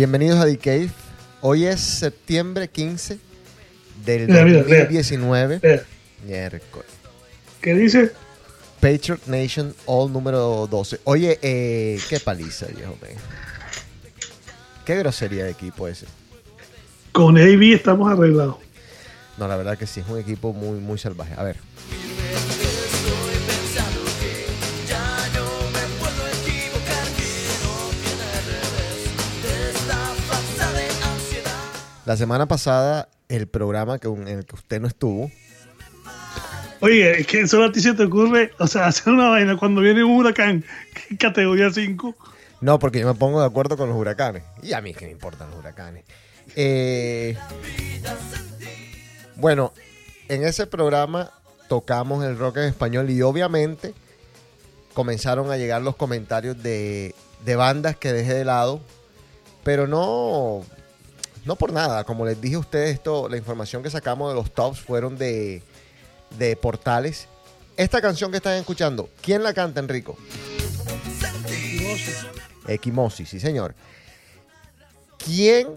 Bienvenidos a The Cave. Hoy es septiembre 15 del Mira, mira, mira. 2019. Espera, Miércoles. ¿Qué dice? Patriot Nation All número 12. Oye, eh, qué paliza, viejo. Qué grosería de equipo ese. Con AB estamos arreglados. No, la verdad que sí, es un equipo muy, muy salvaje. A ver. La semana pasada, el programa que, en el que usted no estuvo, Oye, es que solo a ti se te ocurre, o sea, hacer una vaina cuando viene un huracán categoría 5. No, porque yo me pongo de acuerdo con los huracanes. Y a mí que me importan los huracanes. Eh, bueno, en ese programa tocamos el rock en español y obviamente comenzaron a llegar los comentarios de, de bandas que dejé de lado. Pero no, no por nada. Como les dije a ustedes, esto, la información que sacamos de los tops fueron de, de portales. Esta canción que están escuchando, ¿quién la canta, Enrico? Equimosis, sí señor. ¿Quién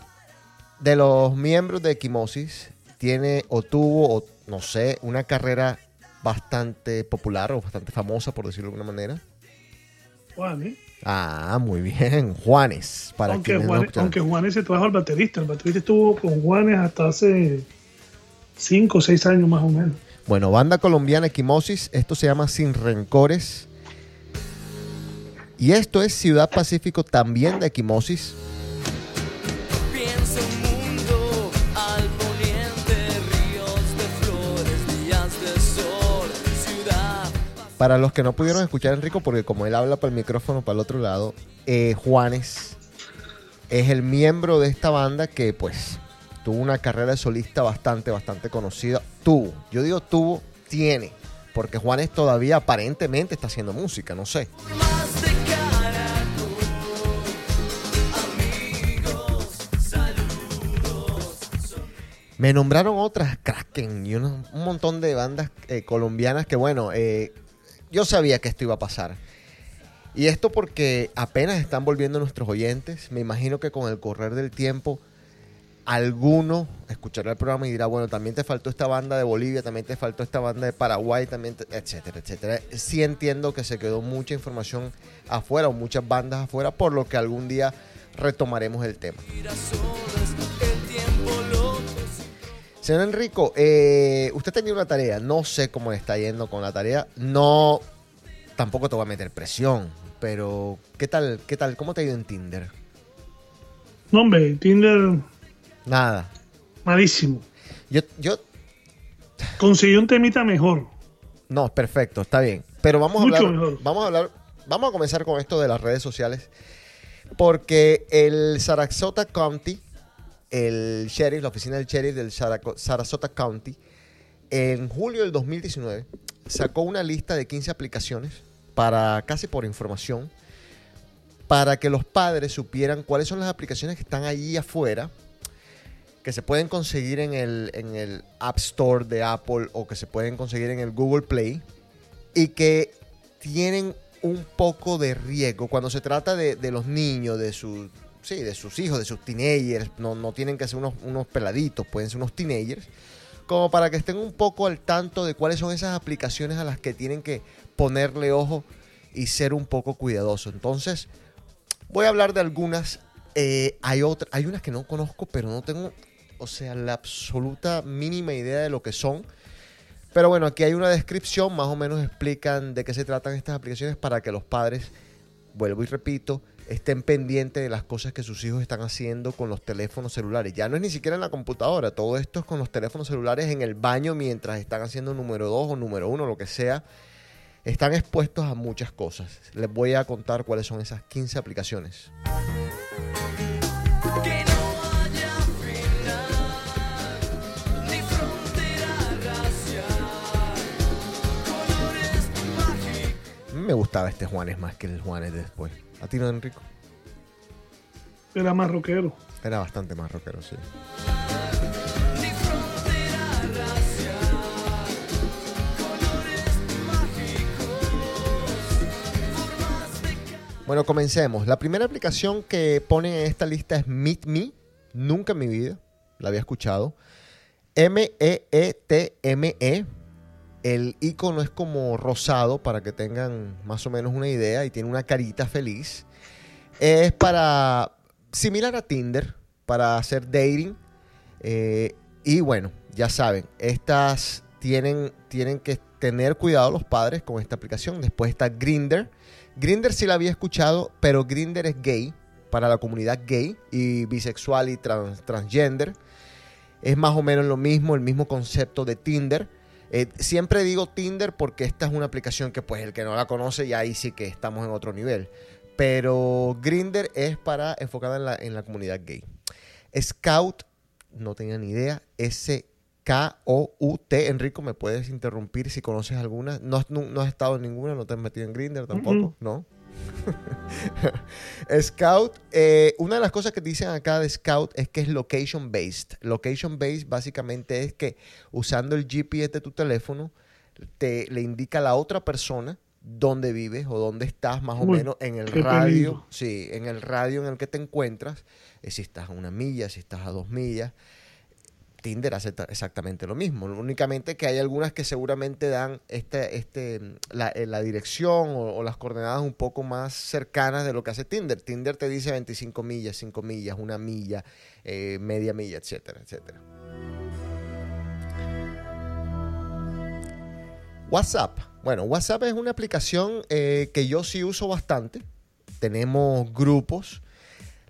de los miembros de Equimosis tiene o tuvo, o no sé, una carrera bastante popular o bastante famosa, por decirlo de alguna manera? Juan, ¿eh? Ah, muy bien, Juanes. Para aunque, quienes no Juan, escucharon. aunque Juanes se trajo al baterista. El baterista estuvo con Juanes hasta hace 5 o 6 años más o menos. Bueno, banda colombiana Equimosis, esto se llama Sin Rencores. Y esto es Ciudad Pacífico también de Equimosis. Para los que no pudieron escuchar a Enrico, porque como él habla para el micrófono para el otro lado, eh, Juanes es el miembro de esta banda que pues tuvo una carrera de solista bastante, bastante conocida. Tuvo, yo digo tuvo, tiene, porque Juanes todavía aparentemente está haciendo música, no sé. Me nombraron otras, Kraken y un montón de bandas eh, colombianas que, bueno, eh, yo sabía que esto iba a pasar. Y esto porque apenas están volviendo nuestros oyentes. Me imagino que con el correr del tiempo, alguno escuchará el programa y dirá, bueno, también te faltó esta banda de Bolivia, también te faltó esta banda de Paraguay, también, te- etcétera, etcétera. Sí entiendo que se quedó mucha información afuera o muchas bandas afuera, por lo que algún día retomaremos el tema. Señor Enrico, eh, usted tenía una tarea, no sé cómo le está yendo con la tarea, no, tampoco te voy a meter presión, pero ¿qué tal, qué tal, cómo te ha ido en Tinder? No, hombre, Tinder Nada. malísimo. Yo, yo, Consiguió un temita mejor. no, perfecto, está bien, pero vamos a hablar, mejor. vamos a hablar, vamos a comenzar con esto de las redes sociales, porque el Sarasota County, el sheriff, la oficina del sheriff del Sarasota County, en julio del 2019 sacó una lista de 15 aplicaciones para casi por información, para que los padres supieran cuáles son las aplicaciones que están allí afuera, que se pueden conseguir en el, en el App Store de Apple o que se pueden conseguir en el Google Play y que tienen un poco de riesgo cuando se trata de, de los niños, de sus, sí, de sus hijos, de sus teenagers, no, no tienen que ser unos, unos peladitos, pueden ser unos teenagers, como para que estén un poco al tanto de cuáles son esas aplicaciones a las que tienen que ponerle ojo y ser un poco cuidadosos. Entonces, voy a hablar de algunas. eh, hay, otras, hay unas que no conozco, pero no tengo, o sea, la absoluta mínima idea de lo que son. Pero bueno, aquí hay una descripción, más o menos explican de qué se tratan estas aplicaciones para que los padres, vuelvo y repito, estén pendientes de las cosas que sus hijos están haciendo con los teléfonos celulares. Ya no es ni siquiera en la computadora, todo esto es con los teléfonos celulares en el baño mientras están haciendo número 2 o número 1, lo que sea. Están expuestos a muchas cosas. Les voy a contar cuáles son esas 15 aplicaciones. Me gustaba este Juanes más que el Juanes de después. ¿A ti no, Enrico? Era más rockero. Era bastante más rockero, sí. Bueno, comencemos. La primera aplicación que ponen en esta lista es Meet Me. Nunca en mi vida la había escuchado. E M-E-E-T-M-E. El icono es como rosado para que tengan más o menos una idea y tiene una carita feliz. Es para, similar a Tinder, para hacer dating. Eh, y bueno, ya saben, estas tienen, tienen que tener cuidado los padres con esta aplicación. Después está Grinder. Grinder sí la había escuchado, pero Grinder es gay, para la comunidad gay y bisexual y trans- transgender. Es más o menos lo mismo, el mismo concepto de Tinder. Eh, siempre digo Tinder porque esta es una aplicación que pues el que no la conoce ya ahí sí que estamos en otro nivel. Pero Grinder es para enfocada en la, en la comunidad gay. Scout, no tenía ni idea. S-K-O-U-T. Enrico, ¿me puedes interrumpir si conoces alguna? No, has- no, no has estado en ninguna, no te has metido en Grinder tampoco. ¿no? Scout, eh, una de las cosas que dicen acá de Scout es que es location based. Location based básicamente es que usando el GPS de tu teléfono te le indica a la otra persona dónde vives o dónde estás más o Uy, menos en el radio, sí, en el radio en el que te encuentras, eh, si estás a una milla, si estás a dos millas. Tinder hace ta- exactamente lo mismo, únicamente que hay algunas que seguramente dan este, este, la, eh, dirección o, o las coordenadas un poco más cercanas de lo que hace Tinder. Tinder te dice 25 millas, 5 millas, una milla, eh, media milla, etcétera, etcétera. WhatsApp. Bueno, WhatsApp es una aplicación eh, que yo sí uso bastante. Tenemos grupos.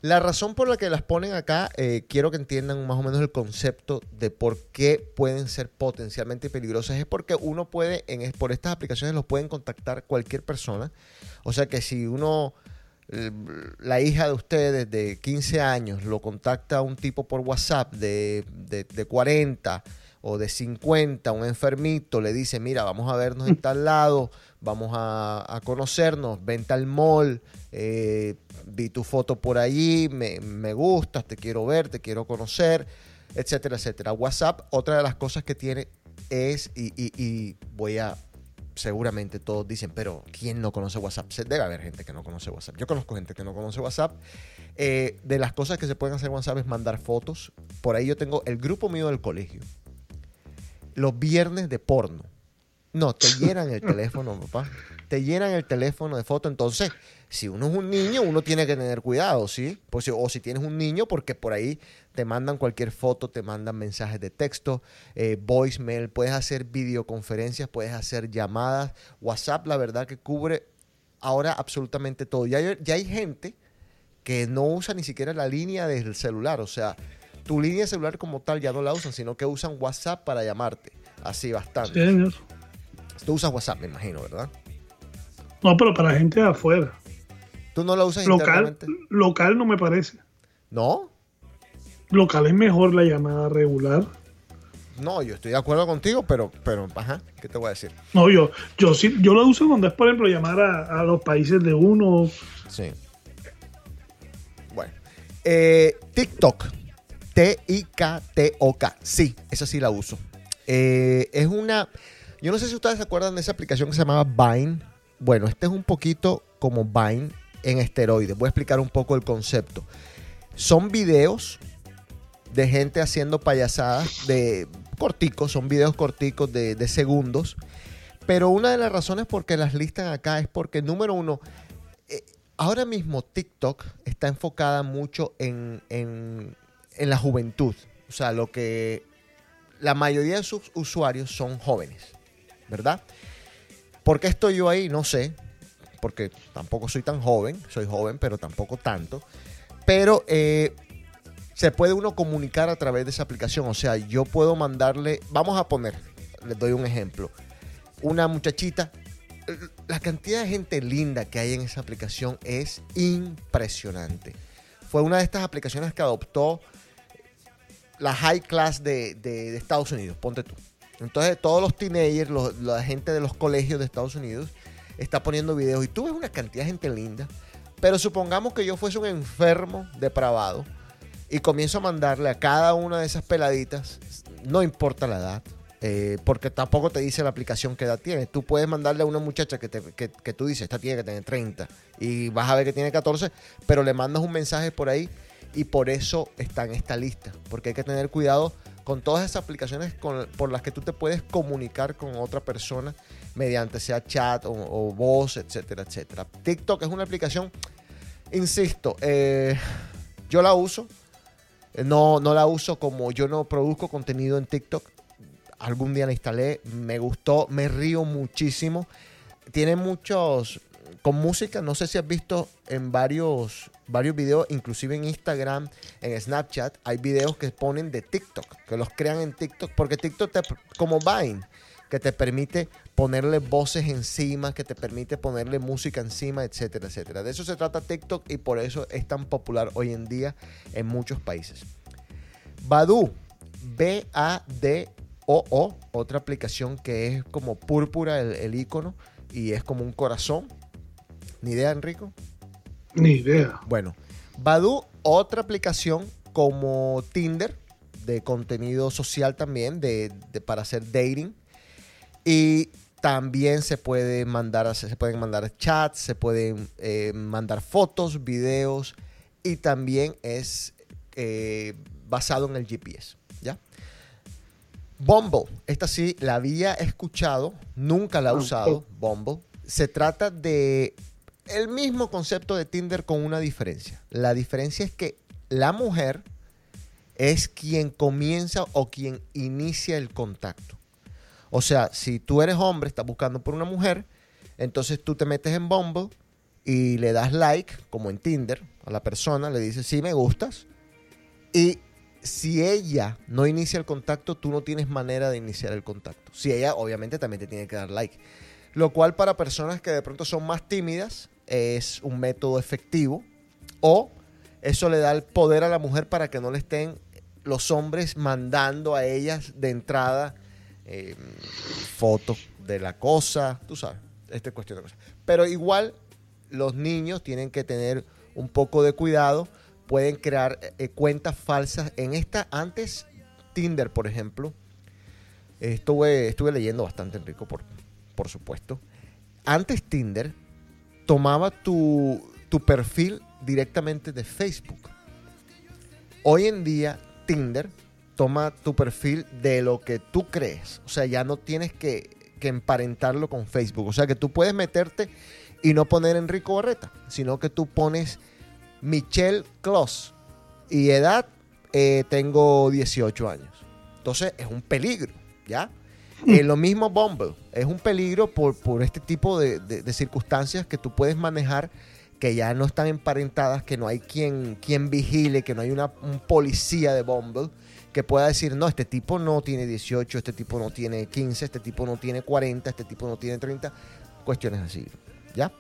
La razón por la que las ponen acá, eh, quiero que entiendan más o menos el concepto de por qué pueden ser potencialmente peligrosas. Es porque uno puede, en, por estas aplicaciones los pueden contactar cualquier persona. O sea que si uno, eh, la hija de ustedes de 15 años lo contacta a un tipo por WhatsApp de, de, de 40 o de 50, un enfermito, le dice, mira, vamos a vernos en tal lado, vamos a, a conocernos, vente al mall, eh, vi tu foto por allí, me, me gustas, te quiero ver, te quiero conocer, etcétera, etcétera. WhatsApp, otra de las cosas que tiene es, y, y- voy a, seguramente todos dicen, pero ¿quién no conoce WhatsApp? Debe haber gente que no conoce WhatsApp. Yo conozco gente que no conoce WhatsApp. Eh, de las cosas que se pueden hacer en WhatsApp es mandar fotos. Por ahí yo tengo el grupo mío del colegio. Los viernes de porno. No, te llenan el teléfono, papá. Te llenan el teléfono de fotos. Entonces, si uno es un niño, uno tiene que tener cuidado, ¿sí? Pues, si- o si tienes un niño, porque por ahí te mandan cualquier foto, te mandan mensajes de texto, eh, voicemail, puedes hacer videoconferencias, puedes hacer llamadas. WhatsApp, la verdad que cubre ahora absolutamente todo. Ya hay, ya hay gente que no usa ni siquiera la línea del celular. O sea, tu línea celular como tal ya no la usan, sino que usan WhatsApp para llamarte. Así bastante. Señor. Tú usas WhatsApp, me imagino, ¿verdad? No, pero para gente de afuera. Tú no la usas Local, local no me parece. ¿No? Local es mejor la llamada regular. No, yo estoy de acuerdo contigo, pero, pero, ajá, ¿qué te voy a decir? No, yo, yo sí, yo lo uso cuando es, por ejemplo, llamar a, a los países de uno. Sí. Bueno. Eh, TikTok. T-I-K-T-O-K. Sí, esa sí la uso. Eh, es una. Yo no sé si ustedes se acuerdan de esa aplicación que se llamaba Vine. Bueno, este es un poquito como Vine en esteroides. Voy a explicar un poco el concepto. Son videos de gente haciendo payasadas de corticos, son videos corticos de, segundos. Pero una de las razones por qué las listan acá es porque, número uno, eh, ahora mismo TikTok está enfocada mucho en- en la juventud. O sea, lo que la mayoría de sus usuarios son jóvenes, ¿verdad? ¿Por qué estoy yo ahí? No sé, porque tampoco soy tan joven, soy joven, pero tampoco tanto. Pero eh, se puede uno comunicar a través de esa aplicación. O sea, yo puedo mandarle, vamos a poner, les doy un ejemplo, una muchachita. La cantidad de gente linda que hay en esa aplicación es impresionante. Fue una de estas aplicaciones que adoptó la high class de, de- Estados Unidos, ponte tú. Entonces todos los teenagers, los- la gente de los colegios de Estados Unidos está poniendo videos y tú ves una cantidad de gente linda, pero supongamos que yo fuese un enfermo depravado y comienzo a mandarle a cada una de esas peladitas, no importa la edad, eh, porque tampoco te dice la aplicación qué edad tiene. Tú puedes mandarle a una muchacha que, te- que, que tú dices, esta tiene que tener 30 y vas a ver que tiene 14, pero le mandas un mensaje por ahí y por eso está en esta lista, porque hay que tener cuidado con todas esas aplicaciones por las que tú te puedes comunicar con otra persona mediante sea chat o, voz, etcétera, etcétera. TikTok es una aplicación, insisto, eh, yo la uso, no, no la uso como yo no produzco contenido en TikTok. Algún día la instalé, me gustó, me río muchísimo. Tiene muchos con música, no sé si has visto en varios varios videos, inclusive en Instagram, en Snapchat, hay videos que ponen de TikTok, que los crean en TikTok, porque TikTok te, como Vine, que te permite ponerle voces encima, que te permite ponerle música encima, etcétera, etcétera. De eso se trata TikTok y por eso es tan popular hoy en día en muchos países. Badu, B-A-D-O-O, otra aplicación que es como púrpura el, el icono y es como un corazón. ¿Ni idea, Enrico? Ni idea. Bueno, Badu, otra aplicación como Tinder, de contenido social también, de, de- para hacer dating. Y también se puede mandar, se pueden mandar chats, se pueden eh, mandar fotos, videos y también es eh, basado en el GPS, ¿ya? Bumble, esta sí la había escuchado, nunca la he usado, Bumble. Se trata de el mismo concepto de Tinder con una diferencia. La diferencia es que la mujer es quien comienza o quien inicia el contacto. O sea, si tú eres hombre, estás buscando por una mujer, entonces tú te metes en Bumble y le das like, como en Tinder, a la persona, le dices, sí, me gustas. Y si ella no inicia el contacto, tú no tienes manera de iniciar el contacto. Si ella, obviamente, también te tiene que dar like. Lo cual para personas que de pronto son más tímidas es un método efectivo. O eso le da el poder a la mujer para que no le estén los hombres mandando a ellas de entrada eh, fotos de la cosa, tú sabes, esta cuestión de cosas. Pero igual los niños tienen que tener un poco de cuidado, pueden crear eh, cuentas falsas. En esta, antes Tinder, por ejemplo, estuve, estuve leyendo bastante, Enrico, por, por supuesto. Antes Tinder tomaba tu, tu perfil directamente de Facebook. Hoy en día Tinder toma tu perfil de lo que tú crees. O sea, ya no tienes que, que emparentarlo con Facebook. O sea, que tú puedes meterte y no poner Enrico Barreta, sino que tú pones Michelle Kloss y edad eh, tengo 18 años. Entonces es un peligro, ¿ya? Eh, lo mismo Bumble, es un peligro por, por este tipo de, de- de circunstancias que tú puedes manejar que ya no están emparentadas, que no hay quien, quien vigile, que no hay una, un policía de Bumble que pueda decir, no, este tipo no tiene 18, este tipo no tiene 15, este tipo no tiene 40, este tipo no tiene 30, cuestiones así, ¿ya?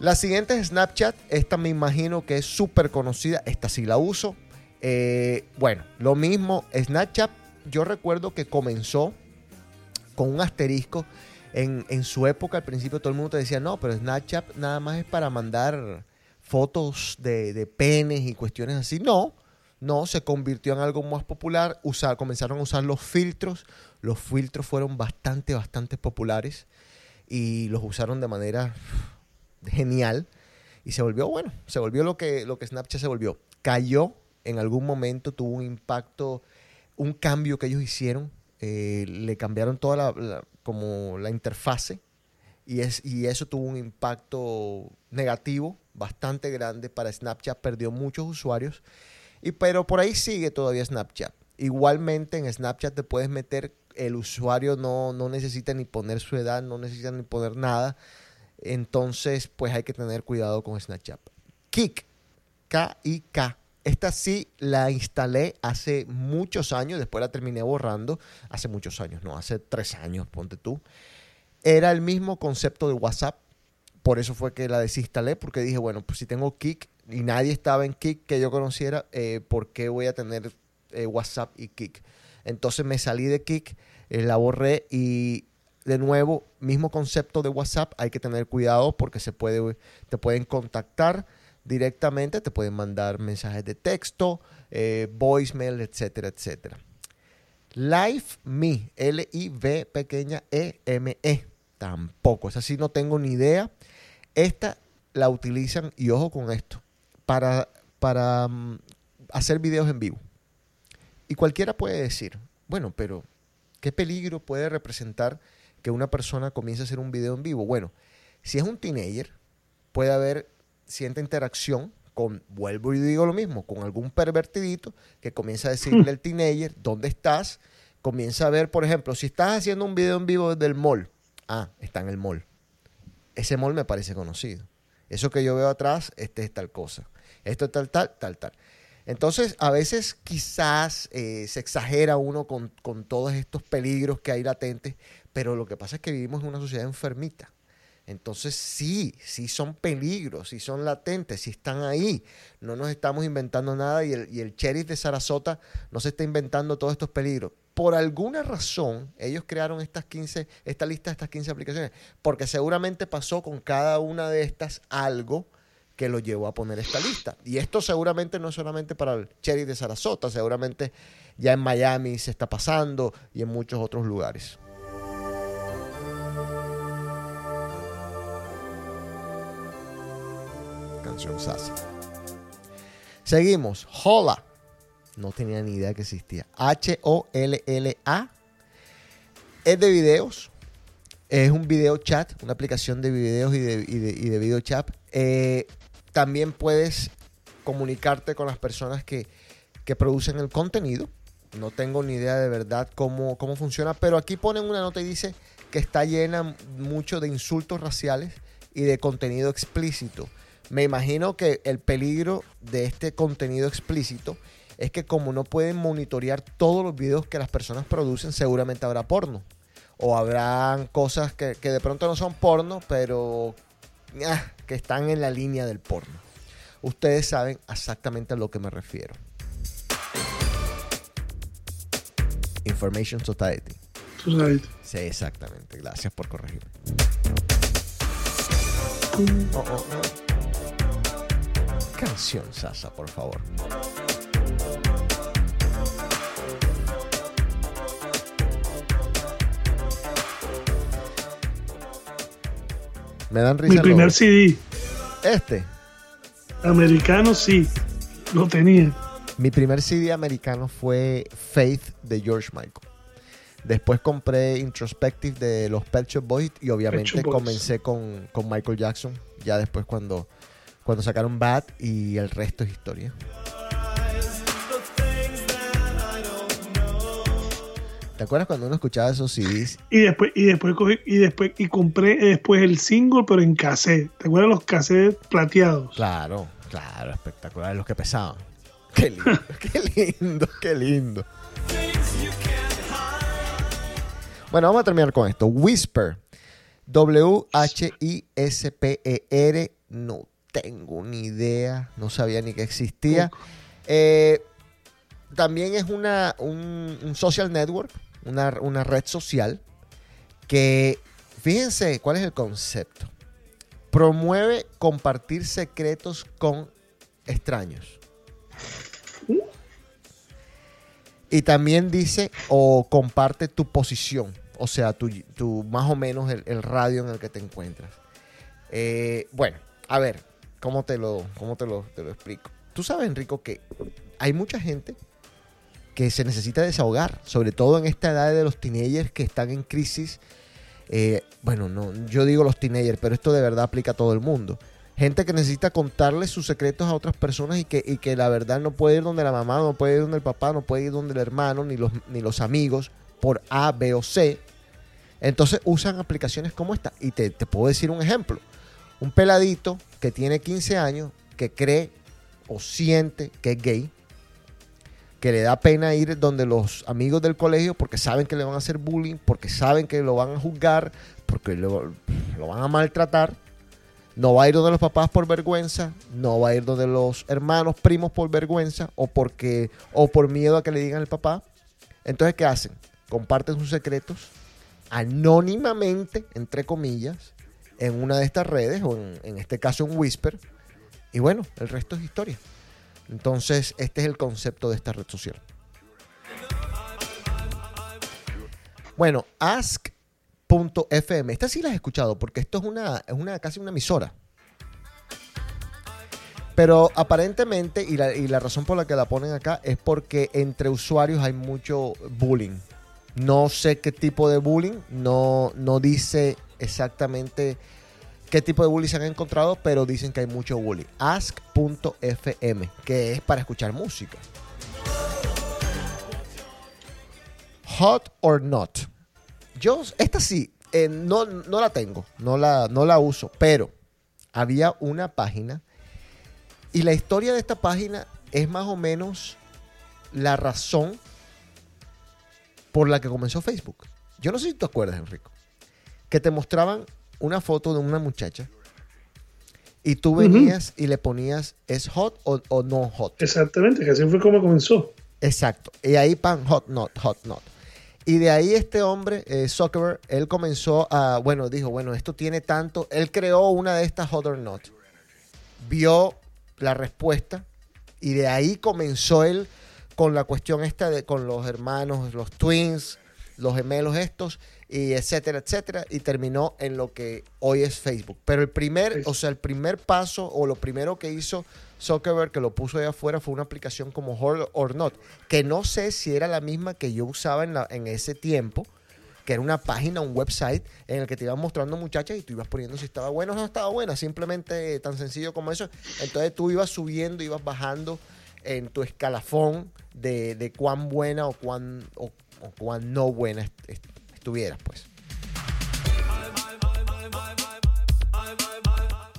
La siguiente es Snapchat. Esta me imagino que es súper conocida. Esta sí la uso. Eh, bueno, lo mismo. Snapchat yo recuerdo que comenzó con un asterisco. En, en su época, al principio, todo el mundo te decía, no, pero Snapchat nada más es para mandar fotos de, de penes y cuestiones así. No, no, se convirtió en algo más popular. Usar, comenzaron a usar los filtros. Los filtros fueron bastante, bastante populares y los usaron de manera genial. Y se volvió, bueno, se volvió lo que, lo que Snapchat se volvió. Cayó en algún momento, tuvo un impacto, un cambio que ellos hicieron. Eh, le cambiaron toda la, como la interfase y, es, y eso tuvo un impacto negativo bastante grande para Snapchat. Perdió muchos usuarios. Y, pero por ahí sigue todavía Snapchat. Igualmente en Snapchat te puedes meter, el usuario no, no necesita ni poner su edad, no necesita ni poner nada. Entonces, pues hay que tener cuidado con Snapchat. Kik, K-I-K. Esta sí la instalé hace muchos años, después la terminé borrando. Hace muchos años, no, hace tres años, ponte tú. Era el mismo concepto de WhatsApp. Por eso fue que la desinstalé, porque dije, bueno, pues si tengo Kik y nadie estaba en Kik que yo conociera, eh, ¿por qué voy a tener eh, WhatsApp y Kik? Entonces me salí de Kik, eh, la borré y de nuevo, mismo concepto de WhatsApp, hay que tener cuidado porque se puede, te pueden contactar directamente, te pueden mandar mensajes de texto, eh, voicemail, etcétera, etcétera. Live Me, L-I-V pequeña E-M-E. Tampoco, esa sí no tengo ni idea. Esta la utilizan, y ojo con esto, para, para mm, hacer videos en vivo. Y cualquiera puede decir, bueno, pero ¿qué peligro puede representar que una persona comience a hacer un video en vivo? Bueno, si es un teenager, puede haber cierta interacción con, vuelvo y digo lo mismo, con algún pervertidito que comienza a decirle al teenager, ¿dónde estás? Comienza a ver, por ejemplo, si estás haciendo un video en vivo desde el mall, ah, está en el mall. Ese mall me parece conocido. Eso que yo veo atrás, este es tal cosa. Esto es tal, tal, tal, tal. Entonces, a veces quizás eh, se exagera uno con, con todos estos peligros que hay latentes, pero lo que pasa es que vivimos en una sociedad enfermita. Entonces sí, sí son peligros, sí son latentes, sí están ahí. No nos estamos inventando nada y el, y sheriff de Sarasota no se está inventando todos estos peligros. Por alguna razón, ellos crearon estas 15, esta lista de estas 15 aplicaciones, porque seguramente pasó con cada una de estas algo que lo llevó a poner esta lista. Y esto seguramente no es solamente para el sheriff de Sarasota, seguramente ya en Miami se está pasando y en muchos otros lugares. Seguimos. Hola. No tenía ni idea que existía. H-O-L-L-A. Es de videos. Es un video chat, una aplicación de videos y de, y de, y de video chat. Eh, también puedes comunicarte con las personas que, que producen el contenido. No tengo ni idea de verdad cómo, cómo funciona, pero aquí ponen una nota y dice que está llena mucho de insultos raciales y de contenido explícito. Me imagino que el peligro de este contenido explícito es que como no pueden monitorear todos los videos que las personas producen, seguramente habrá porno. O habrán cosas que, que de pronto no son porno, pero ah, que están en la línea del porno. Ustedes saben exactamente a lo que me refiero. Information Society. Society. Sí, exactamente. Gracias por corregirme. Oh, oh, oh. Canción Sasa, por favor. Me dan risa. Mi los- primer CD Este. americano sí, lo tenía. Mi primer CD americano fue Faith de George Michael. Después compré Introspective de los Pet Shop Boys y obviamente comencé con, con Michael Jackson. Ya después cuando, cuando sacaron Bad y el resto es historia. ¿Te acuerdas cuando uno escuchaba esos CDs? Y después, y después cogí, y después, y compré después el single, pero en cassette. ¿Te acuerdas los cassettes plateados? Claro, claro, espectacular, los que pesaban. Qué lindo, qué lindo, qué lindo. Bueno, vamos a terminar con esto. Whisper. W-H-I-S-P-E-R. E No tengo ni idea. No sabía ni que existía. Eh, también es una, un, un social network, una, una red social que, fíjense cuál es el concepto. Promueve compartir secretos con extraños. Y también dice o comparte tu posición, o sea, tu, tu- más o menos el, el radio en el que te encuentras. Eh, bueno, a ver, ¿cómo te lo, cómo te lo, te lo explico? Tú sabes, Enrico, que hay mucha gente que se necesita desahogar, sobre todo en esta edad de los teenagers que están en crisis. Eh, bueno, no, yo digo los teenagers, pero esto de verdad aplica a todo el mundo. Gente que necesita contarle sus secretos a otras personas y que, y que la verdad no puede ir donde la mamá, no puede ir donde el papá, no puede ir donde el hermano, ni los, ni los amigos, por A, B o C. Entonces usan aplicaciones como esta. Y te, te puedo decir un ejemplo. Un peladito que tiene 15 años, que cree o siente que es gay, que le da pena ir donde los amigos del colegio porque saben que le van a hacer bullying, porque saben que lo van a juzgar, porque lo, van a maltratar. No va a ir donde los papás por vergüenza, no va a ir donde los hermanos, primos por vergüenza o porque o por miedo a que le digan al papá. Entonces, ¿qué hacen? Comparten sus secretos anónimamente, entre comillas, en una de estas redes o en, este caso en Whisper. Y bueno, el resto es historia. Entonces, este es el concepto de esta red social. Bueno, ask.fm. Esta sí la has escuchado porque esto es una, es una casi una emisora. Pero aparentemente, y la, y la razón por la que la ponen acá es porque entre usuarios hay mucho bullying. No sé qué tipo de bullying, no, no dice exactamente qué tipo de bullying se han encontrado, pero dicen que hay mucho bullying. Ask.fm, que es para escuchar música. Hot or not. Yo, esta sí, eh, no, no la tengo, no la, no la uso, pero había una página y la historia de esta página es más o menos la razón por la que comenzó Facebook. Yo no sé si te acuerdas, Enrico, que te mostraban una foto de una muchacha y tú venías y le ponías es hot o, o no hot. Exactamente, que así fue como comenzó. Exacto. Y ahí pan hot not, hot not. Y de ahí este hombre, eh, Zuckerberg, él comenzó a, bueno, dijo, bueno, esto tiene tanto, él creó una de estas hot or not. Vio la respuesta y de ahí comenzó él con la cuestión esta de con los hermanos, los twins, los gemelos estos y etcétera, etcétera y terminó en lo que hoy es Facebook. Pero el primer, o sea, el primer paso o lo primero que hizo Zuckerberg que lo puso allá afuera fue una aplicación como Hot or Not, que no sé si era la misma que yo usaba en, la- en ese tiempo, que era una página, un website en el que te iban mostrando muchachas y tú ibas poniendo si estaba buena o no estaba buena, simplemente tan sencillo como eso. Entonces tú ibas subiendo, ibas bajando en tu escalafón de, de cuán buena o cuán, o, o cuán no buena estuvieras, pues.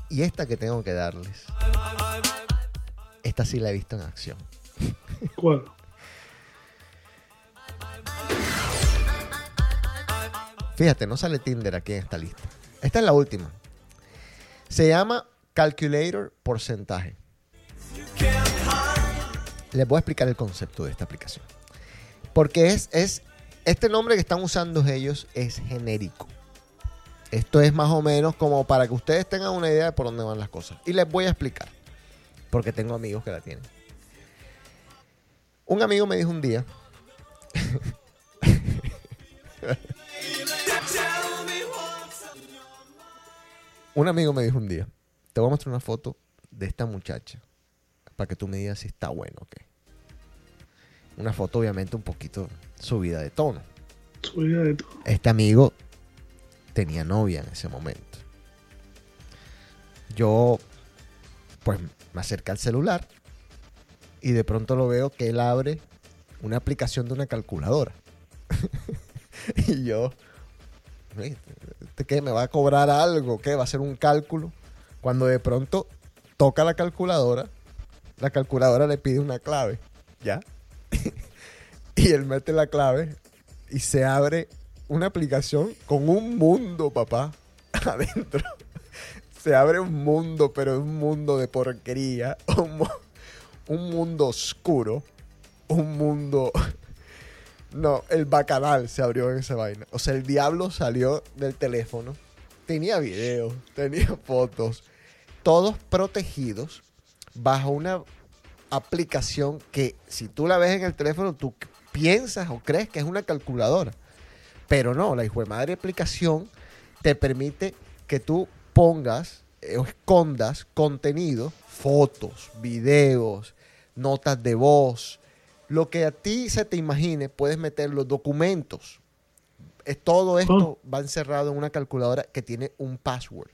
Y esta que tengo que darles, esta sí la he visto en acción. ¿Cuál? Fíjate, no sale Tinder aquí en esta lista. Esta es la última. Se llama Calculator Porcentaje. Les voy a explicar el concepto de esta aplicación. Porque es, es este nombre que están usando ellos es genérico. Esto es más o menos como para que ustedes tengan una idea de por dónde van las cosas. Y les voy a explicar. Porque tengo amigos que la tienen. Un amigo me dijo un día. Un amigo me dijo un día. Te voy a mostrar una foto de esta muchacha. Para que tú me digas si está bueno o qué. Una foto obviamente un poquito subida de tono. Subida de todo. Este amigo tenía novia en ese momento. Yo, pues, me acerqué al celular y de pronto lo veo que él abre una aplicación de una calculadora. y yo, "Oye, ¿este qué? ¿Me va a cobrar algo? ¿Qué? ¿Va a hacer un cálculo? Cuando de pronto toca la calculadora, la calculadora le pide una clave, ¿ya? y él mete la clave y se abre una aplicación con un mundo, papá, adentro. Se abre un mundo, pero un mundo de porquería, un, un mundo oscuro, un mundo. No, el bacanal se abrió en esa vaina. O sea, el diablo salió del teléfono. Tenía videos, tenía fotos. Todos protegidos bajo una aplicación que si tú la ves en el teléfono, tú piensas o crees que es una calculadora. Pero no, la hijo de madre aplicación te permite que tú pongas eh, o escondas contenido, fotos, videos, notas de voz, lo que a ti se te imagine, puedes meter los documentos. Es, todo esto va encerrado en una calculadora que tiene un password.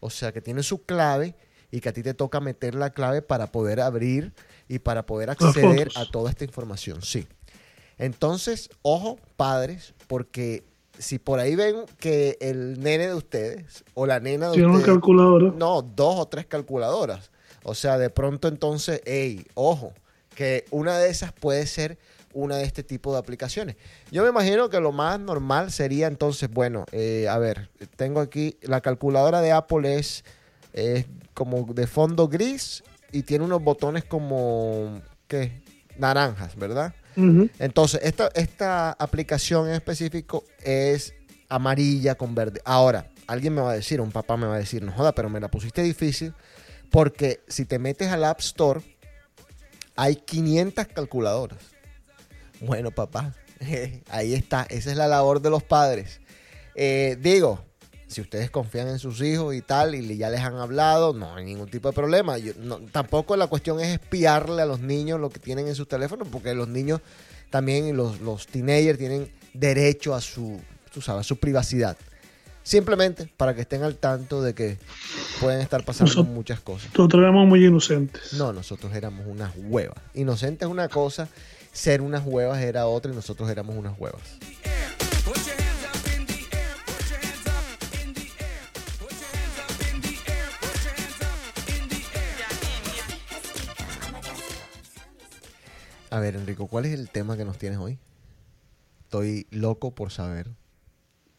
O sea, que tiene su clave y que a ti te toca meter la clave para poder abrir y para poder acceder a toda esta información. Sí. Entonces, ojo, padres, porque si por ahí ven que el nene de ustedes o la nena de Tiene una ustedes calculadora. no, dos o tres calculadoras. O sea, de pronto entonces, hey, ojo, que una de esas puede ser una de este tipo de aplicaciones. Yo me imagino que lo más normal sería entonces, bueno, eh, a ver, tengo aquí, la calculadora de Apple es, es como de fondo gris y tiene unos botones como, ¿qué? Naranjas, ¿verdad? Entonces, esta, esta aplicación en específico es amarilla con verde. Ahora, alguien me va a decir, un papá me va a decir, no joda, pero me la pusiste difícil porque si te metes al App Store, hay 500 calculadoras. Bueno, papá, ahí está. Esa es la labor de los padres. Eh, digo, si ustedes confían en sus hijos y tal, y ya les han hablado, no hay ningún tipo de problema. Yo- no- tampoco la cuestión es espiarle a los niños lo que tienen en sus teléfonos, porque los niños también, los, los teenagers, tienen derecho a su, tú sabes, a su privacidad. Simplemente para que estén al tanto de que pueden estar pasando Nosotros- muchas cosas. Nosotros éramos muy inocentes. No, nosotros éramos unas huevas. Inocente es una cosa, ser unas huevas era otra y nosotros éramos unas huevas. A ver, Enrico, ¿cuál es el tema que nos tienes hoy? Estoy loco por saber.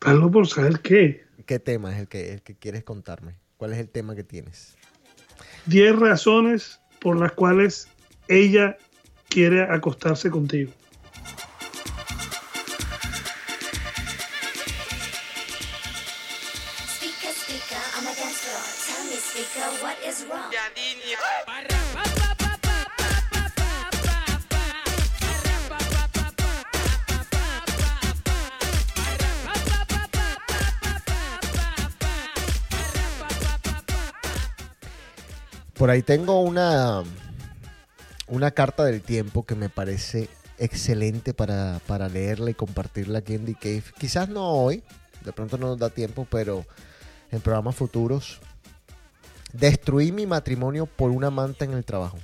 Hazlo por saber qué. ¿Qué tema es el que, el que quieres contarme? ¿Cuál es el tema que tienes? 10 razones por las cuales ella quiere acostarse contigo. Por ahí tengo una, una carta del tiempo que me parece excelente para, para leerla y compartirla aquí en The. Quizás no hoy, de pronto no nos da tiempo, pero en programas futuros. Destruí mi matrimonio por una manta en el trabajo.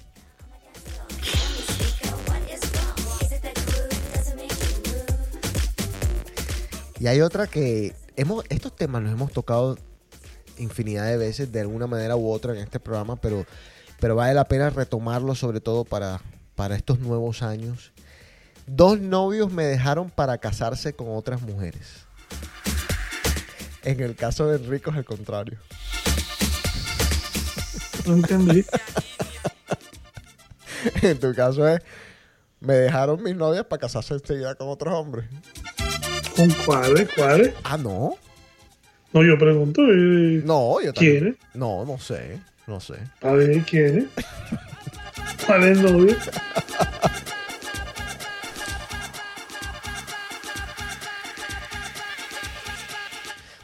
Y hay otra que hemos, estos temas los hemos tocado infinidad de veces de alguna manera u otra en este programa, pero, pero vale la pena retomarlo sobre todo para, para estos nuevos años. Dos novios me dejaron para casarse con otras mujeres. En el caso de Enrico es el contrario. No entendí. En tu caso es, me dejaron mis novias para casarse enseguida con otros hombres. ¿Con cuáles? ¿Cuáles? Ah, no. No, yo pregunto. eh, No, yo también. ¿Quiénes? No, no sé. No sé. A ver, ¿quiénes? ¿Cuál es el novio?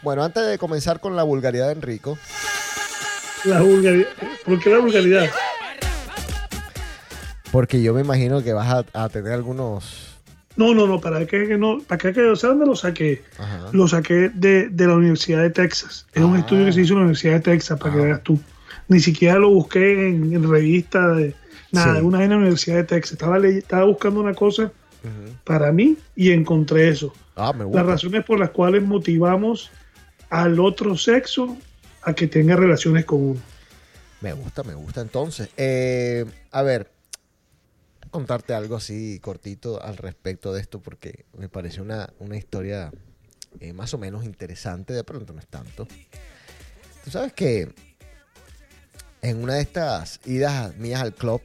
Bueno, antes de comenzar con la vulgaridad de Enrico, La vulgaridad. ¿Por qué la vulgaridad? porque yo me imagino que vas a, a tener algunos. No, no, no, para que que no, para que que ¿sabes dónde lo saqué? Ajá. Lo saqué de, de la Universidad de Texas. Es un Ah. estudio que se hizo en la Universidad de Texas, para que Ah. veas tú. Ni siquiera lo busqué en, en revista de nada, Sí. una en la Universidad de Texas. Estaba, estaba buscando una cosa para mí y encontré eso. Ah, me gusta. Las razones por las cuales motivamos al otro sexo a que tenga relaciones con uno. Me gusta, me gusta. Entonces, eh, a ver, contarte algo así cortito al respecto de esto, porque me pareció una, una historia eh, más o menos interesante. De pronto no es tanto. Tú sabes que en una de estas idas mías al club,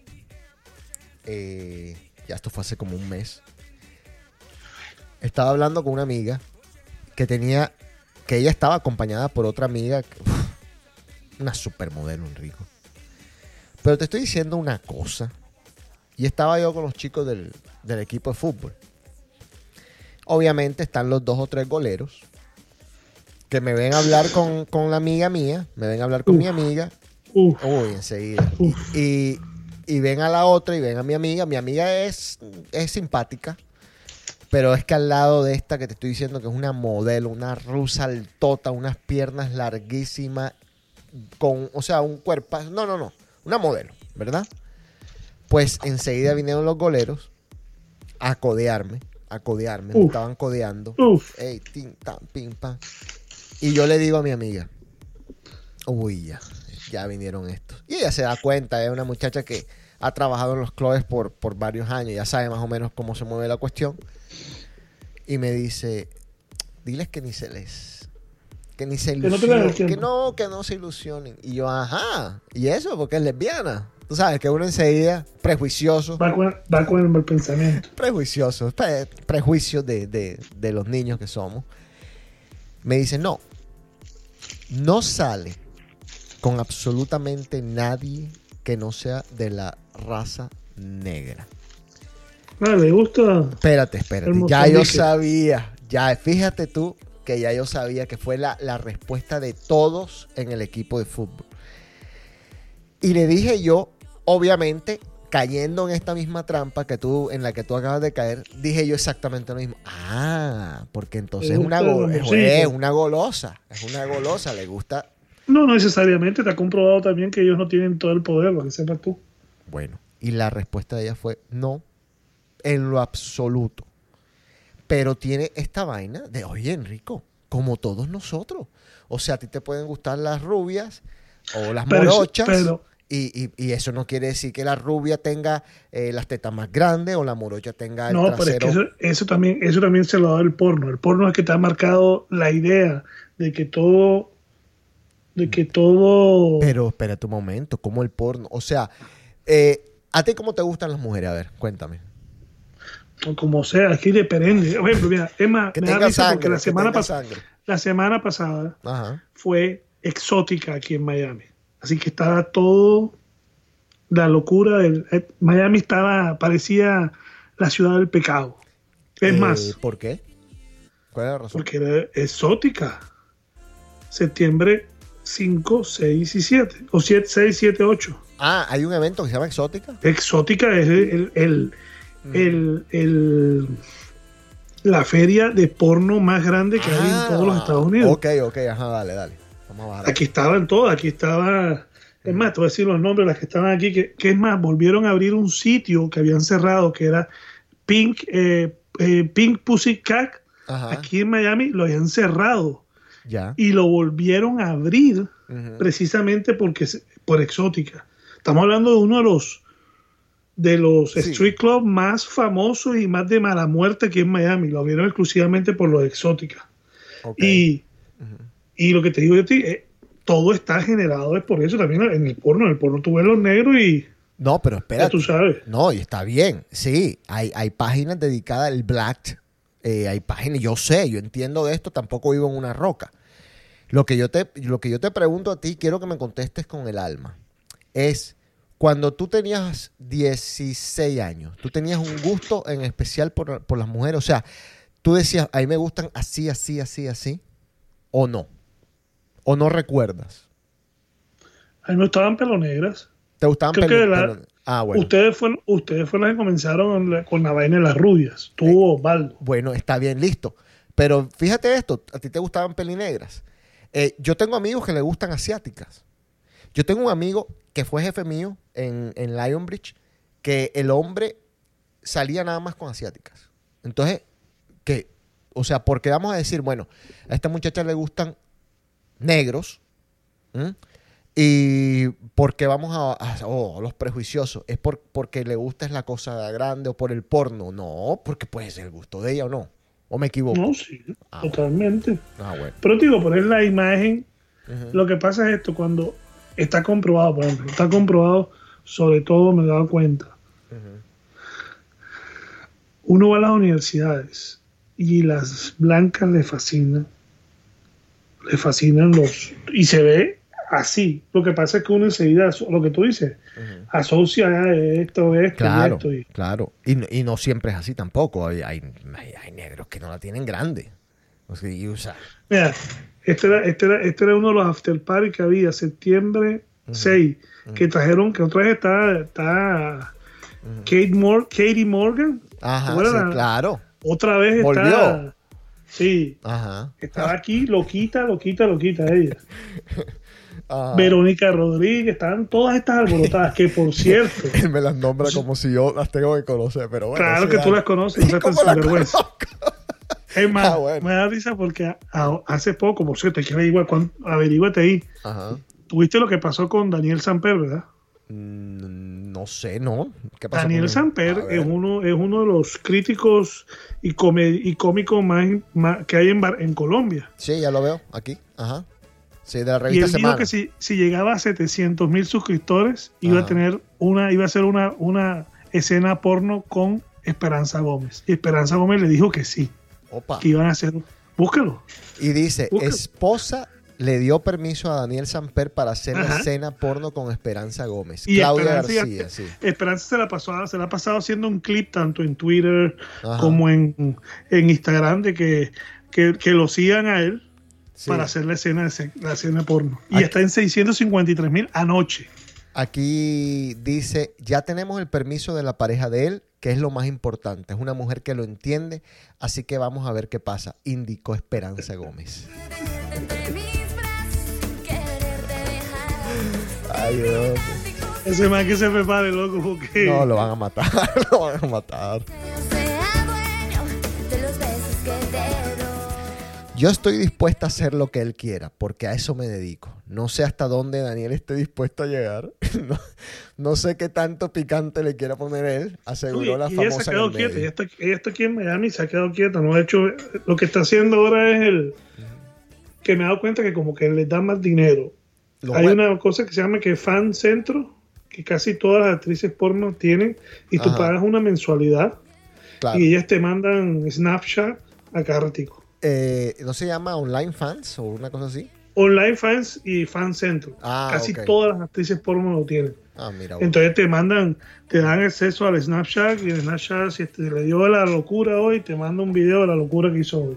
eh, ya esto fue hace como un mes. Estaba hablando con una amiga que tenía, que ella estaba acompañada por otra amiga, una supermodelo, Enrico. Pero te estoy diciendo una cosa. Y estaba yo con los chicos del, del equipo de fútbol. Obviamente están los dos o tres goleros que me ven hablar con, con la amiga mía, me ven hablar con mi amiga Uf, Uy, enseguida. Y, y- y ven a la otra y ven a mi amiga. Mi amiga es, es simpática. Pero es que al lado de esta que te estoy diciendo que es una modelo, una rusa altota, unas piernas larguísimas, con, o sea, un cuerpo. No, no, no. Una modelo, ¿verdad? Pues enseguida vinieron los goleros a codearme, a codearme. Me estaban codeando. Ey, tin, tan, pim, pam. Y yo le digo a mi amiga, uy, ya, ya vinieron estos. Y ella se da cuenta, es una muchacha que ha trabajado en los clubes por, por varios años, ya sabe más o menos cómo se mueve la cuestión. Y me dice, diles que ni se les... Que ni se ilusionen. Que no, que no se ilusionen. Y yo, ajá. ¿Y eso? Porque es lesbiana. Tú sabes que uno enseguida, prejuicioso Va con, va con el mal pensamiento. prejuiciosos, pre- prejuicios de, de- de los niños que somos. Me dice, no, no sale con absolutamente nadie que no sea de la raza negra. Ah, le gusta. Espérate, espérate. Ya yo sabía, ya fíjate tú que ya yo sabía que fue la, la respuesta de todos en el equipo de fútbol. Y le dije yo, obviamente, cayendo en esta misma trampa que tú, en la que tú acabas de caer, dije yo exactamente lo mismo. Ah, porque entonces una, es, es una golosa, es una golosa, le gusta. No, no necesariamente. Te ha comprobado también que ellos no tienen todo el poder, lo que sepas tú. Bueno, y la respuesta de ella fue no, en lo absoluto. Pero tiene esta vaina de, oye, Enrico, como todos nosotros. O sea, a ti te pueden gustar las rubias o las Pero eso- morochas. pero- y, y- y eso no quiere decir que la rubia tenga eh, las tetas más grandes o la morocha tenga el No, pero es que eso, eso también, eso también se lo da el porno. El porno es que te ha marcado la idea de que todo, de que todo, Pero espérate un momento, como el porno. O sea, eh, ¿a ti cómo te gustan las mujeres? A ver, cuéntame. o como sea, aquí depende. Por ejemplo, mira, más, Que me da tenga risa sangre. porque la semana, tenga pas- sangre. la semana pasada Ajá. fue exótica aquí en Miami. Así que estaba todo la locura del eh, Miami estaba parecía la ciudad del pecado. Es Eh, más, ¿Por qué? ¿Cuál es la razón? porque era exótica. Septiembre 5, 6 y 7 o 7, 6, 7, 8. Ah, hay un evento que se llama Exótica. Exótica es el, el, Mm. el- el- la feria de porno más grande que hay en todos los Estados Unidos. Ah, Ok, ok, ajá, dale, dale. Aquí estaban todas, aquí estaba. Es más, te voy a decir los nombres de las que estaban aquí, que, que es más, volvieron a abrir un sitio que habían cerrado, que era Pink, eh, eh, Pink Pussycat. Ajá, Aquí en Miami lo habían cerrado ya. y lo volvieron a abrir precisamente porque por exótica. Estamos hablando de uno de los de los Sí. street club más famosos y más de mala muerte aquí en Miami. Lo abrieron exclusivamente por los exótica. Y, y lo que te digo de ti, eh, todo está generado es por eso también en el porno. En el porno tú ves los negros y No, pero ya espérate. tú sabes. No, y está bien. Sí, hay, hay páginas dedicadas al black. eh, hay páginas, yo sé, yo entiendo de esto, tampoco vivo en una roca. Lo que, yo te, lo que yo te pregunto a ti, quiero que me contestes con el alma, es cuando tú tenías 16 años, tú tenías un gusto en especial por, por las mujeres, o sea, tú decías, a mí me gustan así, así, así, así, o no, o no recuerdas. A mí me estaban pelonegras. ¿Te gustaban Creo la- Ah, bueno. Ustedes fueron, ustedes fueron las que comenzaron con la, con la vaina de las rubias. Tú, Osvaldo. Bueno, está bien, listo. Pero fíjate esto, a ti te gustaban pelinegras. Eh, yo tengo amigos que le gustan asiáticas. Yo tengo un amigo que fue jefe mío en, en Lionbridge, que el hombre salía nada más con asiáticas. Entonces, que, o sea, porque vamos a decir, bueno, a esta muchacha le gustan negros, ¿m? y porque vamos a, a- oh, los prejuiciosos, es por, porque le gusta es la cosa grande o por el porno, no, porque puede ser el gusto de ella o no, o me equivoco. No, sí, Ah, totalmente. Ah, bueno. Pero te digo, poner la imagen, lo que pasa es esto, cuando está comprobado, por ejemplo, está comprobado, sobre todo me he dado cuenta, uno va a las universidades y las blancas le fascinan. Le fascinan los... Y se ve así. Lo que pasa es que uno enseguida, lo que tú dices, asocia a esto, esto y Claro, esto. y- claro. Y, no- y no siempre es así tampoco. Hay, hay, hay- negros que no la tienen grande. O sea, y usa- Mira, este era, este, era, este era uno de los after party que había, septiembre 6, que trajeron, que otra vez está, está Kate Mor- Katie Morgan. Ajá, claro. Otra vez está. Sí, Ajá. estaba aquí, loquita, loquita, loquita ella. Ajá. Verónica Rodríguez, estaban todas estas alborotadas, que por cierto, Él me las nombra como si yo las tengo que conocer, pero bueno. claro que tú las conoces, no seas tan ¿Cómo las sinvergüenza. Es más, Ah, bueno. me da risa porque a- a- hace poco, por cierto, hay que averiguar, averíguate ahí. Ajá. Tuviste lo que pasó con Daniel Samper, ¿verdad? Mm, No sé, ¿no? ¿Qué pasó Daniel? Samper es uno, es uno de los críticos y, come- y cómicos más, más que hay en, Bar- en Colombia. Sí, ya lo veo aquí. Ajá. Sí, de la Y revista él dijo que si, si llegaba a 700 mil suscriptores, iba a tener una, iba a hacer una, una escena porno con Esperanza Gómez. Y Esperanza Gómez le dijo que sí, Opa. que iban a hacer. Búscalo. Y dice, Busca. esposa le dio permiso a Daniel Samper para hacer la escena porno con Esperanza Gómez. Y Claudia Esperanza, García, sí. Esperanza se la pasó, se la ha pasado haciendo un clip tanto en Twitter Ajá. como en, en Instagram de que, que, que lo sigan a él Sí. para hacer la escena, la escena porno. Y Aquí- está en 653 mil anoche. Aquí dice, ya tenemos el permiso de la pareja de él, que es lo más importante. Es una mujer que lo entiende, así que vamos a ver qué pasa, indicó Esperanza Gómez. Ay, Dios. Ese man que se prepare, loco, porque No, lo van a matar, lo van a matar. Yo estoy dispuesta a hacer lo que él quiera, porque a eso me dedico. No sé hasta dónde Daniel esté dispuesto a llegar. No, no sé qué tanto picante le quiera poner él, aseguró Uy, la y ella se famosa. ha en quedado el quieta, medio. ella está, ella está aquí en Miami, se ha quedado quieta, no ha hecho, lo que está haciendo ahora es el, que me he dado cuenta que como que le da más dinero. Lo Hay bueno. una cosa que se llama que Fan Centro, que casi todas las actrices porno tienen, y tú Ajá. pagas una mensualidad, Claro. y ellas te mandan Snapchat a cada ratico. Eh, ¿No se llama Online Fans o una cosa así? Online Fans y Fan Centro. Ah, casi todas las actrices porno lo tienen. Ah, mira. bueno. Entonces te mandan, te dan acceso al Snapchat y el Snapchat, si te le dio la locura hoy, te manda un video de la locura que hizo hoy.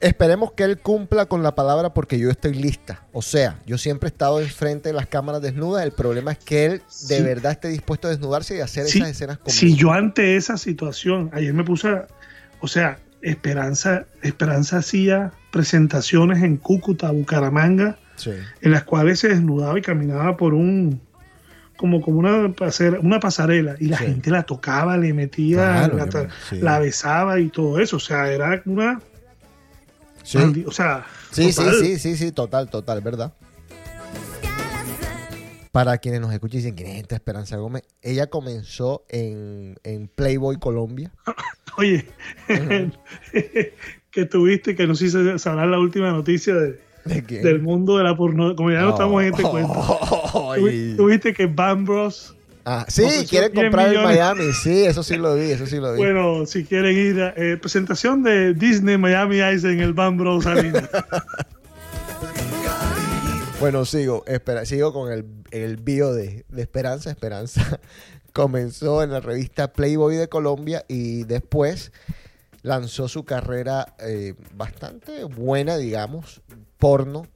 Esperemos que él cumpla con la palabra porque yo estoy lista. O sea, yo siempre he estado enfrente de las cámaras desnudas. El problema es que él de Sí. verdad esté dispuesto a desnudarse y hacer Sí, esas escenas conmigo. si yo ante esa situación, ayer me puse, a- o sea, Esperanza, Esperanza hacía presentaciones en Cúcuta, Bucaramanga, Sí. en las cuales se desnudaba y caminaba por un como como una pasarela, una pasarela y la gente la tocaba, le metía, Claro, la, la besaba y todo eso, o sea, era una, Sí. o sea, Sí, sí, total. sí, sí, sí, total, total, ¿verdad? Para quienes nos escuchan y dicen, ¿quién es esta Esperanza Gómez? Ella comenzó en, en Playboy Colombia. Oye, que tuviste, que nos hizo saber la última noticia de- del mundo de la porno, como ya no estamos en este cuento. Ay. Tuvi- Tuviste que Bam Bros. Ah, sí, ofreció quieren 10 comprar en. Miami. Sí, eso sí lo vi, eso sí lo vi. Bueno, si quieren ir a eh, presentación de Disney Miami Ice en el Bam Bros Arena. Bueno, sigo, espera, sigo con el, el bio de, de Esperanza. Esperanza comenzó en la revista Playboy de Colombia y después lanzó su carrera eh, bastante buena, digamos, porno.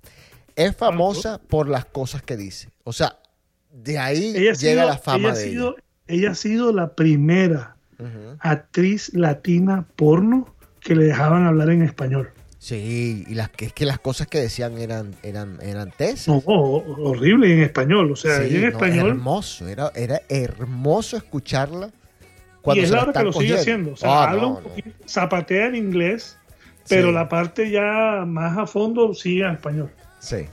Es famosa por las cosas que dice. O sea, de ahí ella, llega sido, la fama ella, ha de sido, ella ha sido la primera actriz latina porno que le dejaban hablar en español. Sí, y las que es que las cosas que decían eran eran eran tesas. No, ho- horrible en español. O sea, Sí, en no, español. hermoso, era, era hermoso escucharla. y Cuando es se la hora que lo sigue haciendo. O sea, Ah, habla no, un poquito, zapatea en inglés, pero Sí. la parte ya más a fondo sigue en español. Sí.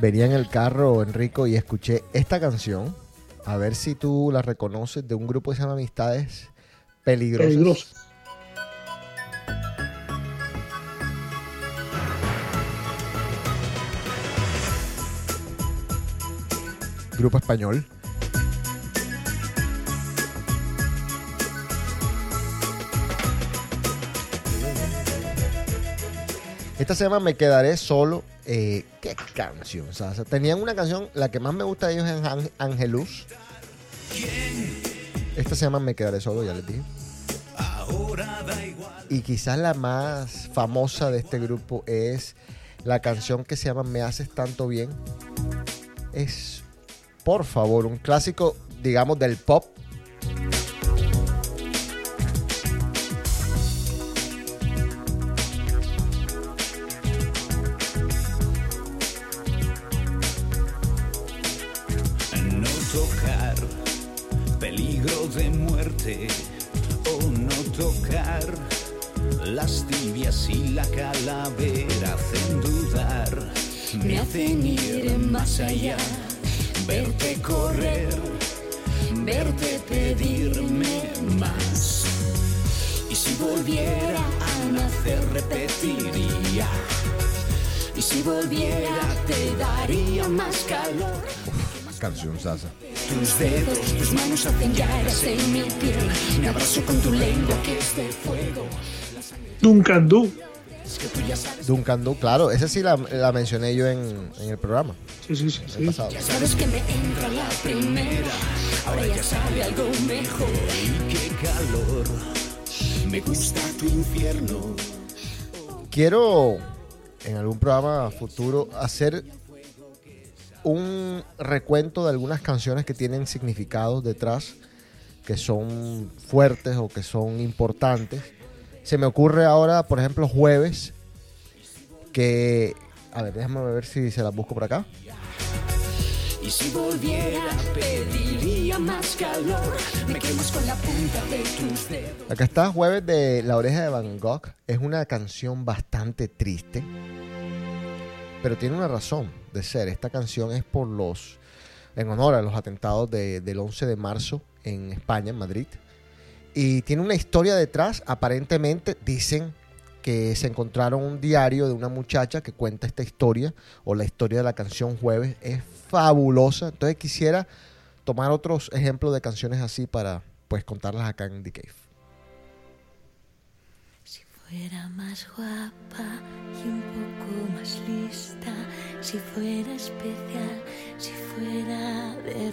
Venía en el carro, Enrico, y escuché esta canción A ver si tú la reconoces de un grupo que se llama Amistades Peligrosas. Peligroso. Grupo español. Esta se llama Me Quedaré Solo. Eh, ¿Qué canción? Tenían una canción, la que más me gusta de ellos es Ang- Angelus. Esta se llama Me Quedaré Solo, ya les dije. Y quizás la más famosa de este grupo es la canción que se llama Me Haces Tanto Bien. Es, por favor, un clásico, digamos, del pop. Más allá, verte correr, verte pedirme más. Y si volviera a nacer, repetiría. Y si volviera, te daría más calor. Canción Sasa. Tus dedos, tus manos hacen llagas en mi piel. Me abrazo con tu lengua que es de fuego. Duncan Duncan Du, claro, esa sí la, la mencioné yo en, en el programa. Sí, sí, sí. ya sabes que me entra la primera. Ahora ya sabe algo mejor. Y qué calor. Me gusta tu infierno. Quiero en algún programa futuro hacer un recuento de algunas canciones que tienen significados detrás, que son fuertes o que son importantes. Se me ocurre ahora, por ejemplo, jueves, que... A ver, déjame ver si se las busco por acá. Y si volviera, pediría más calor. Me quemas con la punta de tus dedos. Acá está Jueves de La Oreja de Van Gogh. Es una canción bastante triste, pero tiene una razón de ser. Esta canción es por los, en honor a los atentados de- del 11 de marzo en España, en Madrid. Y tiene una historia detrás. Aparentemente dicen que se encontraron un diario de una muchacha que cuenta esta historia, o la historia de la canción Jueves. Es fabulosa. Entonces quisiera tomar otros ejemplos de canciones así para pues contarlas acá en The Cave. Si fuera más guapa y un poco más lista, si fuera especial, si fuera de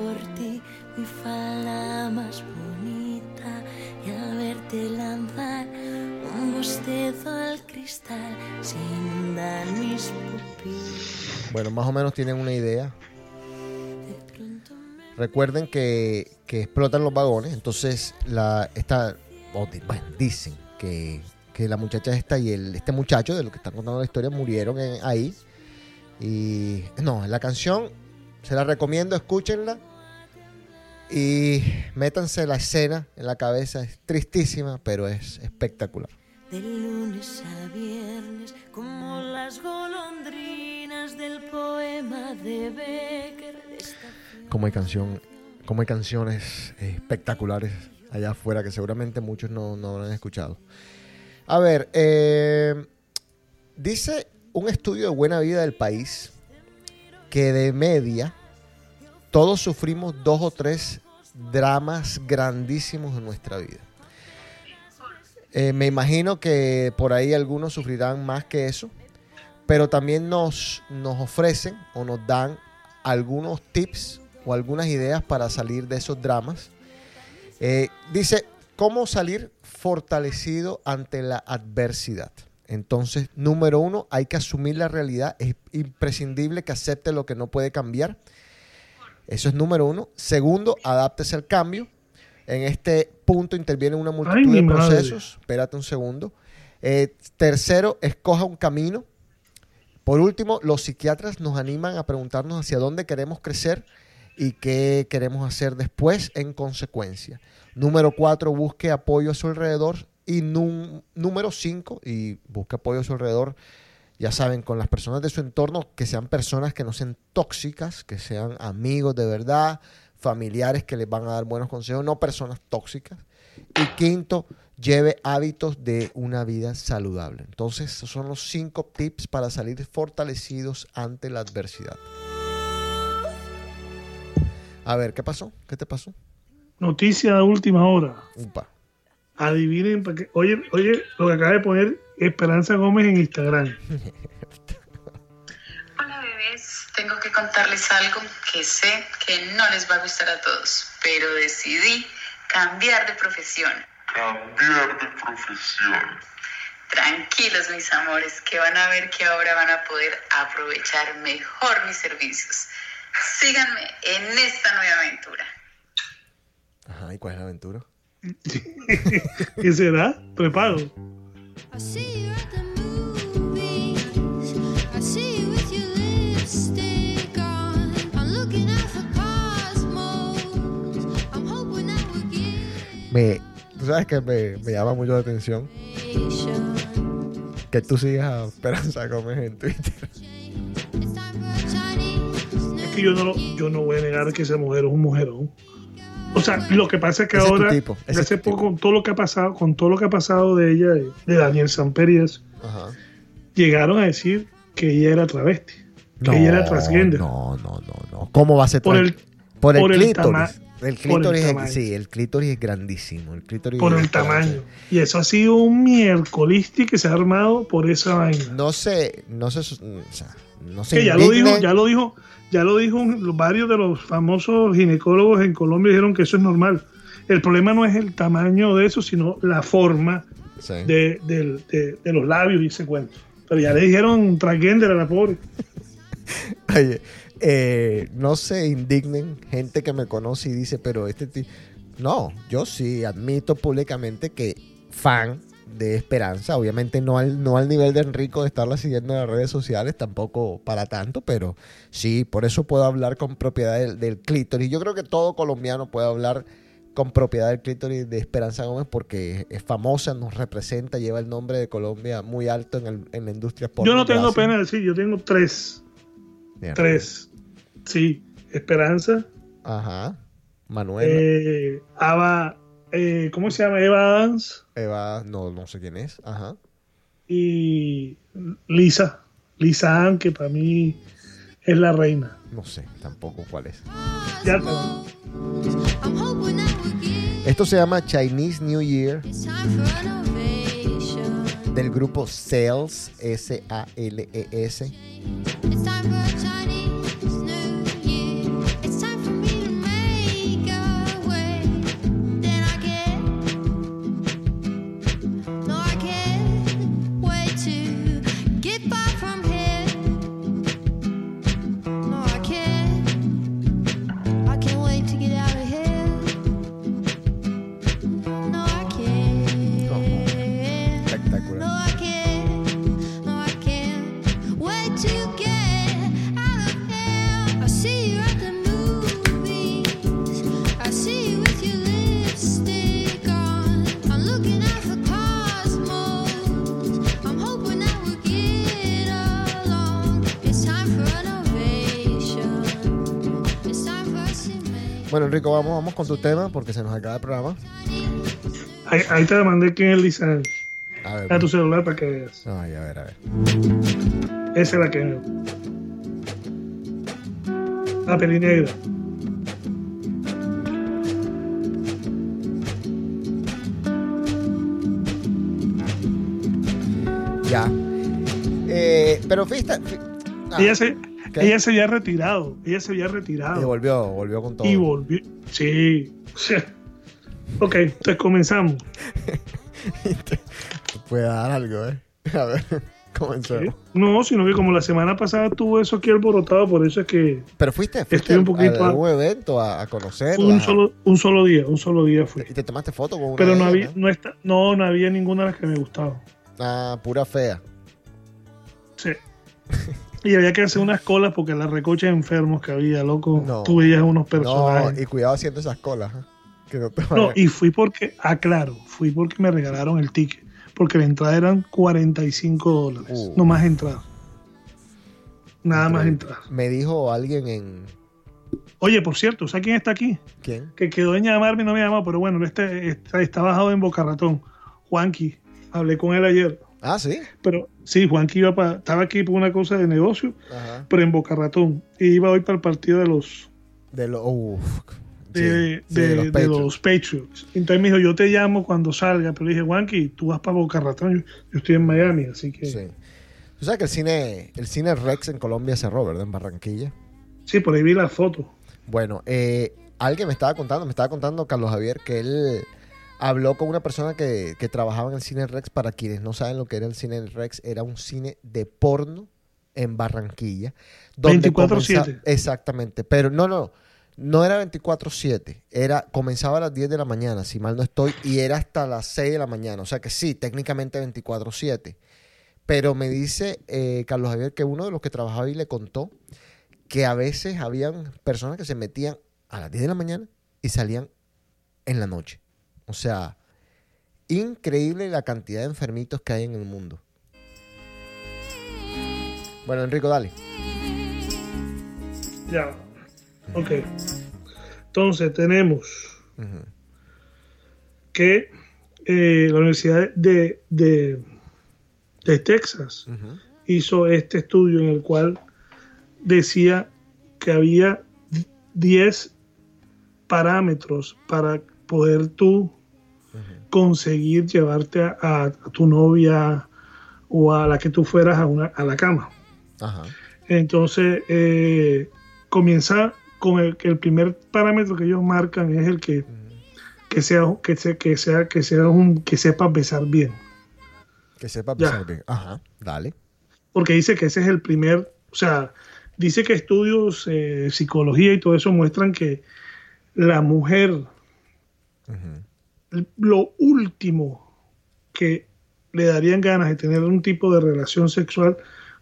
por ti mi falda más bonita y al verte lanzar un bostezo al cristal se inundan mis pupilas. Bueno, más o menos tienen una idea. Recuerden que, que explotan los vagones, entonces la esta, bueno, dicen que, que la muchacha esta y el, este muchacho de lo que están contando la historia murieron ahí. Y no, la canción se la recomiendo, escúchenla y métanse la escena en la cabeza. Es tristísima, pero es espectacular. de lunes a viernes como las golondrinas del poema de Becker. como hay canción, como hay canciones espectaculares allá afuera que seguramente muchos no, no habrán escuchado. A ver, eh, dice un estudio de buena vida del país que de media todos sufrimos dos o tres dramas grandísimos en nuestra vida. Eh, me imagino que por ahí algunos sufrirán más que eso, pero también nos, nos ofrecen o nos dan algunos tips o algunas ideas para salir de esos dramas. Eh, dice, ¿cómo salir fortalecido ante la adversidad? Entonces, número uno, hay que asumir la realidad. Es imprescindible que acepte lo que no puede cambiar. Eso es número uno. Segundo, adáptese al cambio. En este punto interviene una multitud Ay, de madre. procesos. Espérate un segundo. Eh, tercero, escoja un camino. Por último, los psiquiatras nos animan a preguntarnos hacia dónde queremos crecer y qué queremos hacer después en consecuencia. Número cuatro, busque apoyo a su alrededor. Y número cinco, y busque apoyo a su alrededor, ya saben, con las personas de su entorno, que sean personas que no sean tóxicas, que sean amigos de verdad, familiares que les van a dar buenos consejos, no personas tóxicas. Y quinto, lleve hábitos de una vida saludable. Entonces, esos son los cinco tips para salir fortalecidos ante la adversidad. A ver, ¿qué pasó? ¿Qué te pasó? Noticia de última hora. Upa. Adivinen, oye, oye, lo que acaba de poner Esperanza Gómez en Instagram. Hola bebés, tengo que contarles algo que sé que no les va a gustar a todos, pero decidí cambiar de profesión. Cambiar de profesión. Tranquilos mis amores, que van a ver que ahora van a poder aprovechar mejor mis servicios. Síganme en esta nueva aventura. Ajá, ¿y cuál es la aventura? ¿Qué será? Prepago. Me, tú sabes que me, me llama mucho la atención que tú sigas a Esperanza Gómez en Twitter. Es que yo no, yo no voy a negar que esa mujer es un mujerón. O sea, lo que pasa es que Ese es tu ahora, tipo, ese es hace tu poco, con todo lo que ha pasado, con todo lo que ha pasado de ella, de, de Daniel Samperías, Ajá. llegaron a decir que ella era travesti, que ella era transgender. No, no, no, no. ¿Cómo va a ser Por el- por el por el clítoris? el clítoris el es- tamaño. sí, el clítoris es grandísimo. El clítoris por el tamaño. Y eso ha sido un miércoles que se ha armado por esa vaina. No sé, no sé, o sea, no sé. Que ya lo dijo, ya lo dijo, ya lo dijo un- varios de los famosos ginecólogos en Colombia dijeron que eso es normal. El problema no es el tamaño de eso, sino la forma de, del- de- de los labios y ese cuento. Pero ya le dijeron transgender a la pobre. Oye, eh, no se indignen gente que me conoce y dice, pero este tipo... No, yo sí admito públicamente que fan de Esperanza, obviamente no al, no al nivel de Enrico de estarla siguiendo en las redes sociales, tampoco para tanto, pero sí, por eso puedo hablar con propiedad del, del clítoris. Yo creo que todo colombiano puede hablar con propiedad del clítoris de Esperanza Gómez porque es famosa, nos representa, lleva el nombre de Colombia muy alto en, el- en la industria Yo no tengo pena de decir, yo tengo tres. Bien. Tres. Sí, Esperanza, Ajá. Manuel. eh, Ava, eh, ¿cómo se llama? Eva Adams Eva, no, no sé quién es. Ajá. y Lisa. Lisa Ann, que para mí es la reina. No sé tampoco cuál es. Ya get Esto se llama Chinese New Year del grupo Sales, S-A-L-E-S. It's time for a Bueno, Enrico, vamos, vamos con tu tema porque se nos acaba el programa. Ahí, ahí te mandé quién es Lisa. A ver. A tu celular para que veas. Ay, a ver, a ver. Esa es la que La peli negra. Ya. Eh, pero fíjate. fí- ah, ella, se, ¿qué? ella se había retirado. Ella se había y retirado. volvió, volvió con todo. Y volvió. Sí. ok, entonces comenzamos. Puede dar algo, ¿eh? A ver, comencemos. No, sino que como la semana pasada tuvo eso aquí alborotado, por eso es que Pero fuiste, fuiste Estoy un poquito a algún evento a, a conocerla. fue un solo, un solo día, un solo día fui. Y te tomaste foto con una Pero no había, no, está, no, no había ninguna de las que me gustaba. Ah, pura fea. Sí. Y había que hacer unas colas porque la recocha de enfermos que había, loco. No. Tú veías unos No, personajes. y cuidado haciendo esas colas. ¿eh? Que no te No, y fui porque, ah, claro, fui porque me regalaron el ticket. Porque la entrada eran 45 dólares. Uh. No más entrada. Nada más entrada. Me dijo alguien en. Oye, por cierto, ¿sabes quién está aquí? ¿Quién? Que quedó en llamarme y no me llamó, pero bueno, este está, está bajado en Boca Ratón. Juanqui. Hablé con él ayer. Ah, sí. Pero sí, Juanqui iba para, estaba aquí por una cosa de negocio, Ajá. pero en Boca Ratón. Y iba hoy para el partido de los De. Sí, de, sí, de- de los de Patriots. los Patriots. Entonces me dijo, yo te llamo cuando salga, pero le dije, Juanqui, tú vas para Boca Ratón, yo, yo estoy en Miami, así que... Sí. Sí. Tú sabes que el cine, el cine Rex en Colombia cerró, ¿verdad? En Barranquilla. por ahí vi la foto. Bueno, eh, alguien me estaba contando, me estaba contando Carlos Javier que él habló con una persona que, que trabajaba en el cine Rex. Para quienes no saben lo que era el cine Rex, era un cine de porno en Barranquilla. 24/7. comenza- Exactamente, pero no, no, no era 24/7, era, comenzaba a las 10 de la mañana, si mal no estoy, y era hasta las 6 de la mañana. O sea que sí, técnicamente 24/7. Pero me dice eh, Carlos Javier que uno de los que trabajaba ahí le contó que a veces habían personas que se metían a las 10 de la mañana y salían en la noche. O sea, increíble la cantidad de enfermitos que hay en el mundo. Bueno, Enrico, dale. Ya. Ok. Entonces tenemos que eh, la Universidad de, de, de Texas hizo este estudio en el cual decía que había 10 parámetros para poder tú conseguir llevarte a, a- a tu novia o a la que tú fueras a, una, a la cama. Ajá. Entonces, eh, comienza con el el primer parámetro que ellos marcan es el que, que sea que sea que sea que sea un que sepa besar bien, Que sepa Ya. pensar bien. Ajá, dale. porque dice que ese es el primer, o sea, dice que estudios eh, psicología y todo eso muestran que la mujer. Lo último que le darían ganas de tener un tipo de relación sexual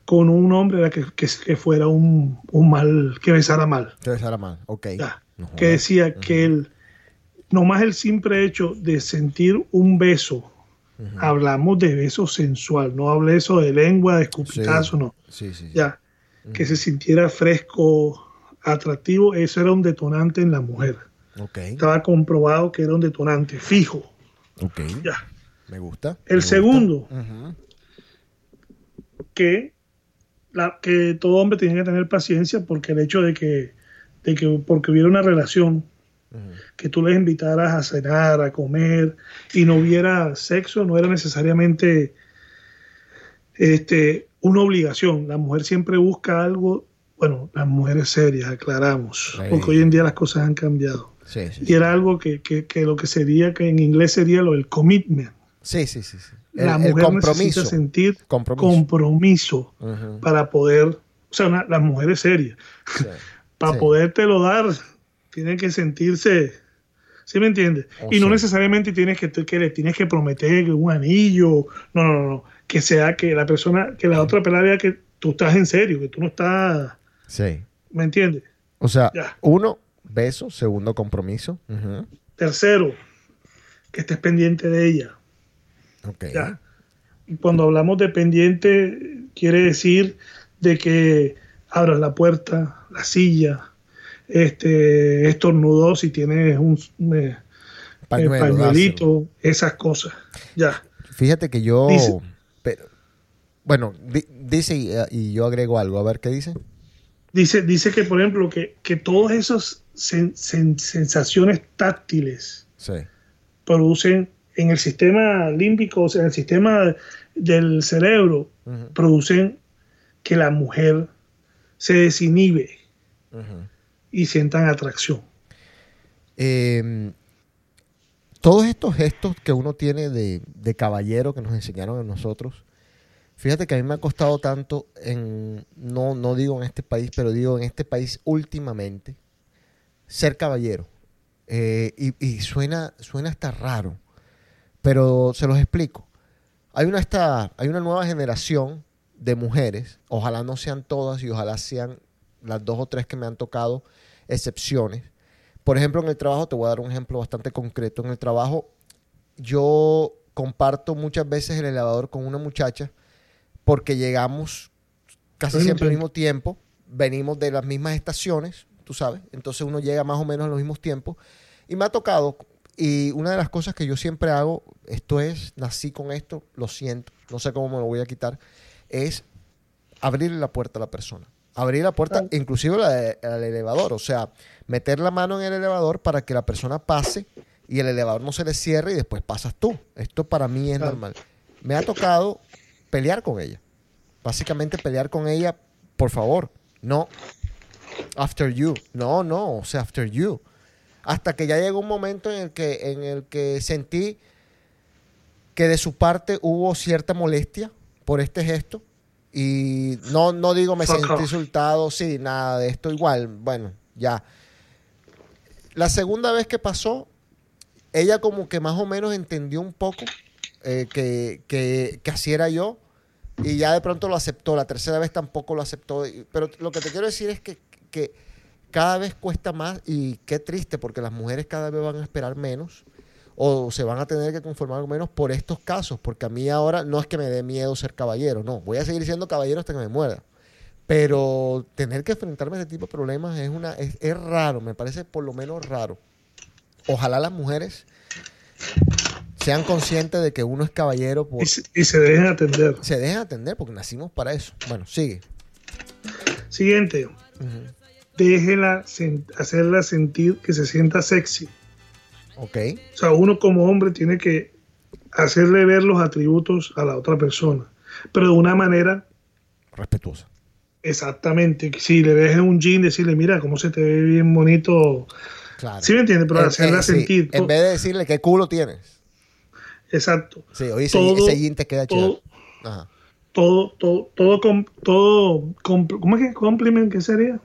con un hombre era que, que- que fuera un, un mal, que besara mal. Que besara mal. Ok. Ya, No que decía que el, nomás el simple hecho de sentir un beso, hablamos de beso sensual, no hablé eso de lengua, de escupitazo, Sí. no, Sí, sí. sí. ya, que se sintiera fresco, atractivo, eso era un detonante en la mujer. Ok. Estaba comprobado que era un detonante fijo, Ok. ya. Me gusta. El me gusta. segundo, que, la, que todo hombre tiene que tener paciencia porque el hecho de que, de que porque hubiera una relación, que tú les invitaras a cenar, a comer y no hubiera sexo, no era necesariamente este, una obligación. La mujer siempre busca algo, bueno, las mujeres serias, aclaramos, porque hoy en día las cosas han cambiado. Sí, sí. Y era algo que, que, que lo que sería, que en inglés sería lo del commitment. Sí, sí, sí. sí. la El, el mujer compromiso. necesita sentir Compromiso. compromiso para poder, o sea, una- las mujeres serias, para podértelo dar, tienen que sentirse, ¿sí me entiendes? Oh, y no necesariamente tienes que, que le tienes que prometer un anillo, no, no, no, no, que sea que la persona, que la otra pelada vea que tú estás en serio, que tú no estás, Sí. ¿me entiendes? O sea, Ya. uno, beso. Segundo, compromiso. Tercero, que estés pendiente de ella. Ok. Ya. Y cuando hablamos de pendiente, quiere decir de que abras la puerta, la silla, este, estornudó si tienes un eh, Pañuelo, eh, pañuelito, esas cosas. Ya. Fíjate que yo. Dice- pero- bueno, di- dice y, y yo agrego algo. A ver qué dice. Dice, dice que, por ejemplo, que, que todas esas sen- sen- sensaciones táctiles Sí. producen en el sistema límbico, o sea, en el sistema del cerebro, producen que la mujer se desinhibe y sientan atracción. Eh, todos estos gestos que uno tiene de, de caballero que nos enseñaron a nosotros, fíjate que a mí me ha costado tanto, en, no, no digo en este país, pero digo en este país últimamente, ser caballero. Eh, y y suena, suena hasta raro, pero se los explico. Hay una, esta, hay una nueva generación de mujeres, ojalá no sean todas y ojalá sean las dos o tres que me han tocado excepciones. Por ejemplo, en el trabajo, te voy a dar un ejemplo bastante concreto. En el trabajo, yo comparto muchas veces el elevador con una muchacha porque llegamos casi siempre al mismo tiempo, venimos de las mismas estaciones, tú sabes, entonces uno llega más o menos a los mismos tiempos. Y me ha tocado, y una de las cosas que yo siempre hago, esto es, nací con esto, lo siento, no sé cómo me lo voy a quitar, es abrirle la puerta a la persona. Abrir la puerta, inclusive la de- al elevador, o sea, meter la mano en el elevador para que la persona pase y el elevador no se le cierre y después pasas tú. Esto para mí es normal. Me ha tocado pelear con ella. Básicamente pelear con ella, por favor, no after you. No, no, o sea, after you. Hasta que ya llegó un momento en el que, en el que sentí que de su parte hubo cierta molestia por este gesto. Y no, no digo me Fuck sentí off. insultado, sí, nada de esto igual. Bueno, ya. La segunda vez que pasó, ella como que más o menos entendió un poco eh, que, que, que así era yo y ya de pronto lo aceptó. La tercera vez tampoco lo aceptó. Pero lo que te quiero decir es que, que cada vez cuesta más y qué triste porque las mujeres cada vez van a esperar menos o se van a tener que conformar menos por estos casos, porque a mí ahora no es que me dé miedo ser caballero, no, voy a seguir siendo caballero hasta que me muerda. Pero tener que enfrentarme a ese tipo de problemas es, una, es, es raro, me parece por lo menos raro. Ojalá las mujeres sean conscientes de que uno es caballero por... Y se, y se dejen atender. Se dejen atender porque nacimos para eso. Bueno, sigue. Siguiente. Déjela hacerla sentir que se sienta sexy. Ok. O sea, uno como hombre tiene que hacerle ver los atributos a la otra persona, pero de una manera Respetuosa. exactamente. Si le ves en un jean, decirle, mira, cómo se te ve bien bonito. Claro. ¿Sí me entiendes? Pero En- hacerla en- sí, sentir. En vez de decirle qué culo tienes. Exacto. Sí, oye, ese, Todo- ese jean te queda todo- chido. Ajá. Todo, todo, todo, com- todo, compl- ¿cómo es que compliment? ¿Qué sería?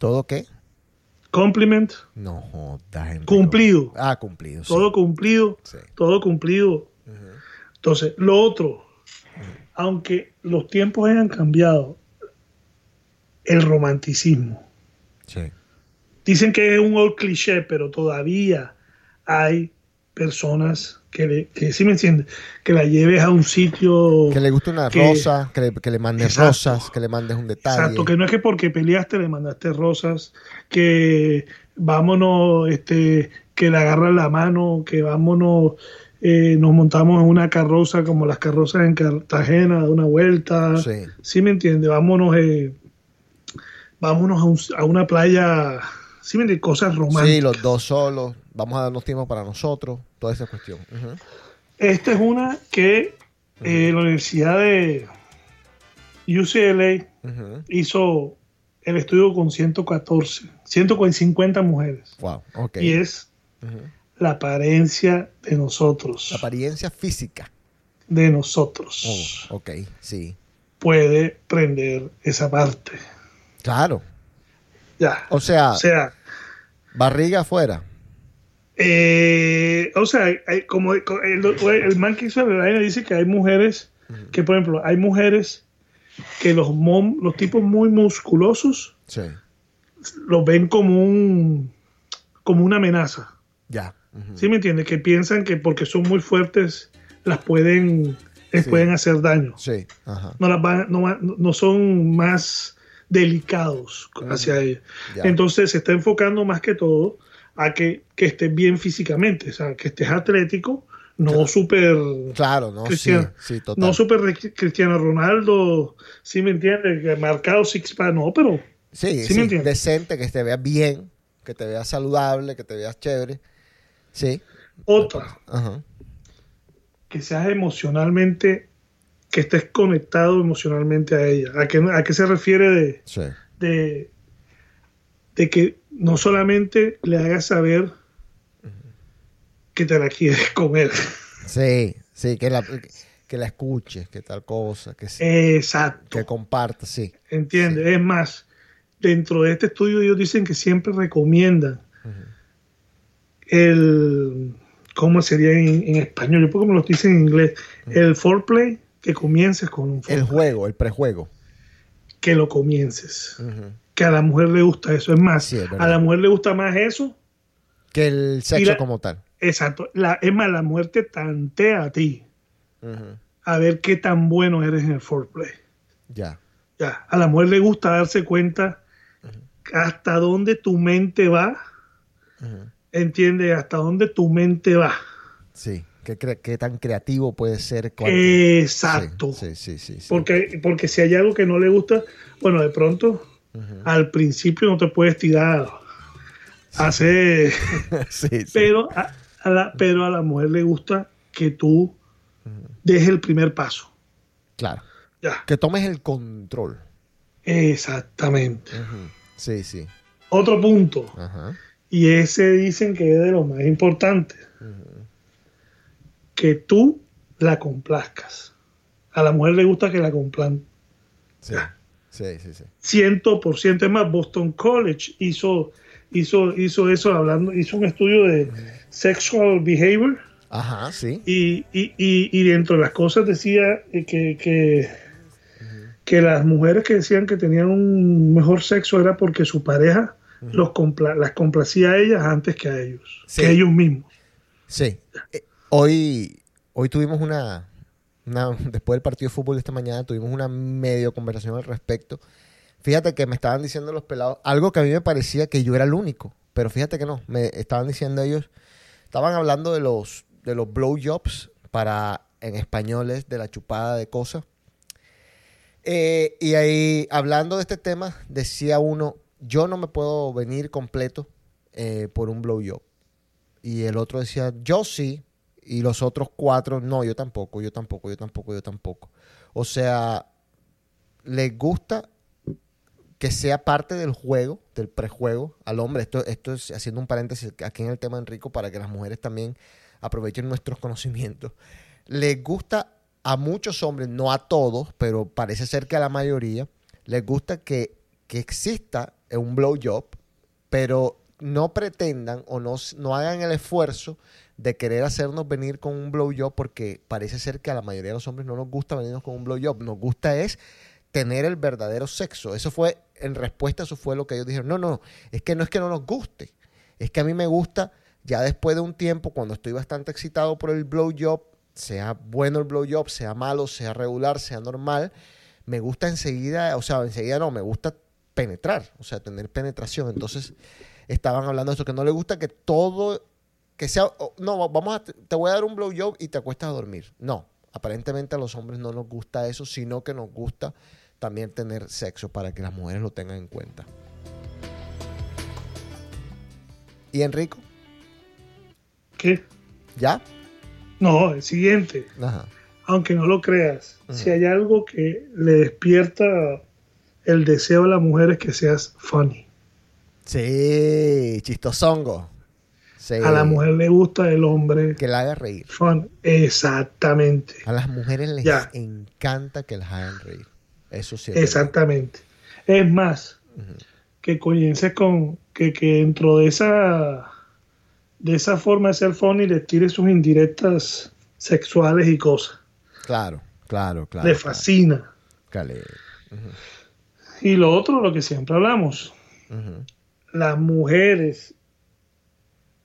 ¿Todo qué? Compliment, No jodas. Enrico. cumplido. Ah, cumplido. sí. Todo cumplido, Sí. todo cumplido. Entonces, lo otro, aunque los tiempos hayan cambiado, el romanticismo. Sí. Dicen que es un old cliché, pero todavía hay personas que, le, que sí me entienden, que la lleves a un sitio. Que le guste una que- rosa, que le, que le mandes Exacto. rosas, que le mandes un detalle. Exacto, que no es que porque peleaste le mandaste rosas, que vámonos, este, que le agarras la mano, que vámonos, eh, nos montamos en una carroza como las carrozas en Cartagena, de una vuelta. Sí. ¿Sí me entiende? Vámonos, eh, vámonos a, un- a una playa, ¿sí me entiende? Cosas románticas. Sí, los dos solos. Vamos a darnos tiempo para nosotros. Toda esa cuestión. Esta es una que eh, la Universidad de UCLA hizo el estudio con 114, 150 mujeres. Wow. Ok. Y es la apariencia de nosotros. La apariencia física. de nosotros. Oh, ok. Sí. Puede prender esa parte. Claro. Ya. O sea, O sea, barriga afuera. Eh, o sea, hay- como el, el man que hizo la dice que hay mujeres que, por ejemplo, hay mujeres que los, mom- los tipos muy musculosos Sí. los ven como un como una amenaza. Ya. Ujú. ¿Sí me entiendes? Que piensan que porque son muy fuertes las pueden les Sí. pueden hacer daño. Sí. Ajá. No las van, no, no son más delicados hacia ellas. Ya. Entonces se está enfocando más que todo a que, que estés bien físicamente, o sea, que estés atlético, no súper Claro, no, Cristiano. sí, total. no súper Cristiano Ronaldo, ¿sí me entiendes? Que marcado six pack, no, pero sí, ¿sí sí, me entiendes? decente, que te veas bien, que te veas saludable, que te veas chévere. Sí. otra, Ajá. que seas emocionalmente, que estés conectado emocionalmente a ella. ¿A qué, a qué se refiere de, Sí. de, de que no solamente le hagas saber que te la quieres comer. Sí, sí, que la, que la escuches, que tal cosa, que, sí, Exacto. que compartas, sí. ¿Entiendes? Es más, dentro de este estudio ellos dicen que siempre recomiendan el, ¿cómo sería en, en español? Yo porque me lo dicen en inglés, el foreplay, que comiences con un El foreplay. juego, el prejuego. Que lo comiences. Que a la mujer le gusta eso. Es más, Sí, es a la mujer le gusta más eso. Que el sexo la- como tal. Exacto. La, es más, la mujer te tantea a ti a ver qué tan bueno eres en el foreplay. Ya. Ya, a la mujer le gusta darse cuenta hasta dónde tu mente va, entiende, hasta dónde tu mente va. Sí. ¿Qué, qué tan creativo puede ser? Exacto. Sí, sí, sí. sí, sí. Porque, porque si hay algo que no le gusta, bueno, de pronto al principio no te puedes tirar a hacer, sí, sí. pero a, a la, pero a la mujer le gusta que tú dejes el primer paso. Claro. Ya, Que tomes el control. exactamente. Sí, sí. Otro punto. Y ese dicen que es de lo más importante. Que tú la complazcas. A la mujer le gusta que la complan. Sí. Sí, sí, sí. Ciento por ciento. Es más, Boston College hizo, hizo, hizo eso hablando, hizo un estudio de sexual behavior. Ajá, sí. Y, y, y, y dentro de las cosas decía eh, que, que, que las mujeres que decían que tenían un mejor sexo era porque su pareja los compla- las complacía a ellas antes que a ellos, Sí. que ellos mismos. Sí. Eh, hoy, hoy tuvimos una, después del partido de fútbol esta mañana, tuvimos una medio conversación al respecto. Fíjate que me estaban diciendo los pelados, algo que a mí me parecía que yo era el único, pero fíjate que no, me estaban diciendo ellos, estaban hablando de los, de los blowjobs para, en españoles, de la chupada de cosas. Eh, y ahí, hablando de este tema, decía uno, yo no me puedo venir completo eh, por un blowjob. Y el otro decía, yo sí. Y los otros cuatro, no, yo tampoco, yo tampoco, yo tampoco, yo tampoco. O sea, les gusta que sea parte del juego, del prejuego al hombre. Esto, esto es haciendo un paréntesis aquí en el tema de Enrico para que las mujeres también aprovechen nuestros conocimientos. Les gusta a muchos hombres, no a todos, pero parece ser que a la mayoría, les gusta que, que exista un blowjob, pero no pretendan o no, no hagan el esfuerzo de querer hacernos venir con un blowjob porque parece ser que a la mayoría de los hombres no nos gusta venirnos con un blowjob. Nos gusta es tener el verdadero sexo. Eso fue, en respuesta, eso fue lo que ellos dijeron. No, no, es que no es que no nos guste. Es que a mí me gusta, ya después de un tiempo, cuando estoy bastante excitado por el blowjob, sea bueno el blowjob, sea malo, sea regular, sea normal, me gusta enseguida, o sea, enseguida no, me gusta penetrar, o sea, tener penetración. Entonces, estaban hablando de eso, que no le gusta que todo, que sea, no, vamos a, te voy a dar un blowjob y te acuestas a dormir. No, aparentemente a los hombres no nos gusta eso, sino que nos gusta también tener sexo para que las mujeres lo tengan en cuenta. ¿Y Enrico? ¿Qué? ¿Ya? No, el siguiente. Ajá. Aunque no lo creas, si hay algo que le despierta el deseo a la mujer es que seas funny. Sí, chistosongo. Sí. A la mujer le gusta el hombre Que la haga reír. fun. Exactamente. A las mujeres les Ya. encanta que las hagan reír. Eso sí. es Exactamente. Es más, que comiences con que, que dentro de esa de esa forma de ser funny le tire sus indirectas sexuales y cosas. Claro, claro, claro. le claro. fascina. Cale. Y lo otro, lo que siempre hablamos, las mujeres,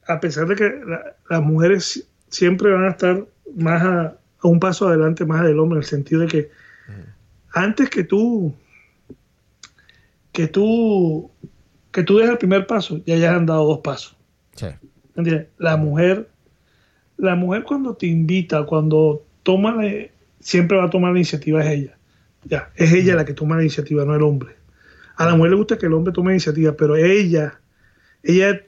a pesar de que la- las mujeres siempre van a estar más a, a un paso adelante más del hombre, en el sentido de que antes que tú, que tú, que tú des el primer paso, ya ya han dado dos pasos. Sí. ¿Entiendes? La mujer, la mujer cuando te invita, cuando toma, la- siempre va a tomar la iniciativa es ella. Ya, es ella la que toma la iniciativa, no el hombre. A la mujer le gusta que el hombre tome la iniciativa, pero ella, ella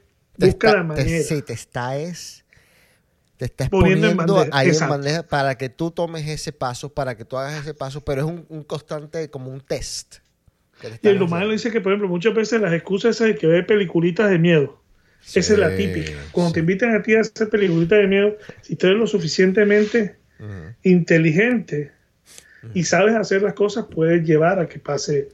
busca está- la te- manera. sí, te está es. Te está Poniendo en bandeja, ahí en bandeja para que tú tomes ese paso, para que tú hagas ese paso, pero es un, un constante, como un test. te Y humano haciendo. dice que, por ejemplo, muchas veces las excusas esas de que ve peliculitas de miedo. Esa es la típica. Cuando sí. te invitan a ti a hacer peliculitas de miedo, si tú eres lo suficientemente inteligente y sabes hacer las cosas, puedes llevar a que pase,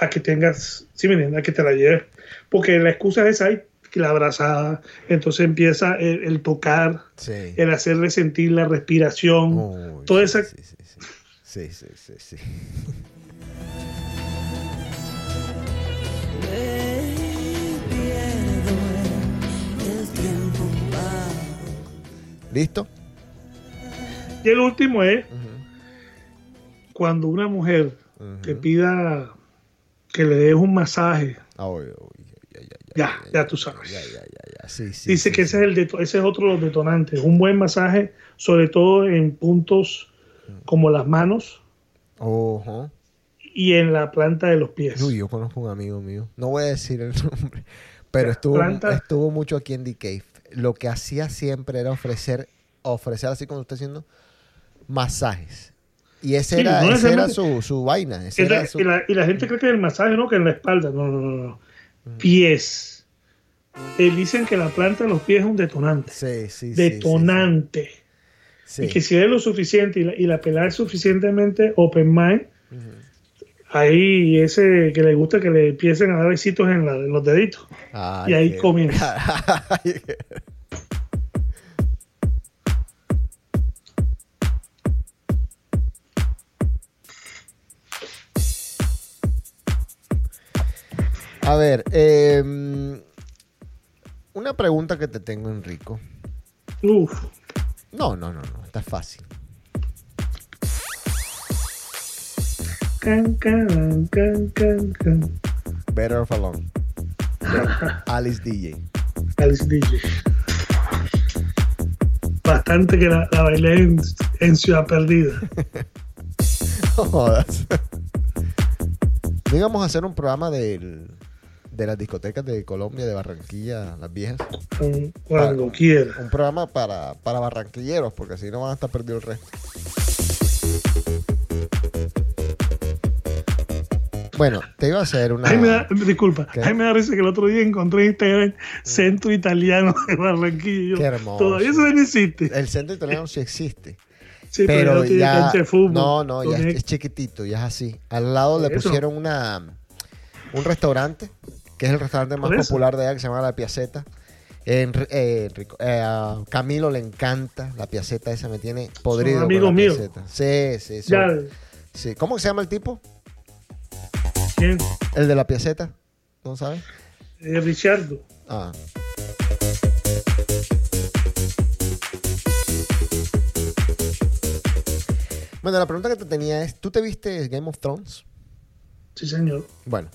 a que tengas, sí entiendes, a que te la lleves. Porque la excusa es ahí, que la abrazada, entonces empieza el, el tocar, Sí. el hacerle sentir la respiración, Uy, toda sí, esa, sí, sí, sí. Sí, sí, sí, sí. ¿Listo? Y el último es cuando una mujer te pida que le des un masaje. Ah, ya, ya, Ya, tú sabes. Ya, ya, ya, ya. Sí, sí, Dice sí, que ese es, el ese es otro de los detonantes. Un buen masaje, sobre todo en puntos como las manos Ojo. y en la planta de los pies. Uy, yo conozco un amigo mío. No voy a decir el nombre, pero estuvo, planta. estuvo mucho aquí en The Cave. Lo que hacía siempre era ofrecer, ofrecer así como usted haciendo, masajes. Y ese Sí, era, no ese era su, su vaina. ese Es la- era su- y, la, y la gente cree que el masaje no, que en la espalda. No, no, no. no. Pies. Eh, dicen que la planta de los pies es un detonante. Sí, sí, detonante. sí. Y que si es lo suficiente y la, y la pelada es suficientemente open mind, ahí ese que le gusta que le empiecen a dar besitos en, la- en los deditos. Ay, y ahí qué- comienza. A ver, eh, una pregunta que te tengo, Enrico. Uf, No, no, no, no, está fácil. can, can, can, can, can. Better Off Alone. Alice DJ. Alice DJ. Bastante que la, la bailé en, en Ciudad Perdida. No jodas. A hacer un programa del- de las discotecas de Colombia, de Barranquilla, las viejas. Cuando quiera. Un programa para, para barranquilleros, porque si no van a estar perdidos el resto. Bueno, te iba a hacer una. Ay, me da, disculpa, ¿Qué? ay, me da risa que el otro día encontré en Instagram Centro Italiano de Barranquilla. Qué hermoso. Todavía eso no existe. El centro italiano sí existe. Sí, pero tiene ya. cancha de fútbol. No, no, ya es, es chiquitito, ya es así. Al lado le pusieron una un restaurante, que es el restaurante más popular de allá, que se llama La Piaceta. Enri- eh, Enrico- eh, a Camilo le encanta la piaceta esa, me tiene podrido. con amigos míos. Sí, sí, sí. Ya, sí. ¿Cómo se llama el tipo? ¿quién? El de la piaceta. ¿No sabes? Eh, Richardo. Ah. Bueno, la pregunta que te tenía es, ¿tú te viste Game of Thrones? Sí, señor. Bueno,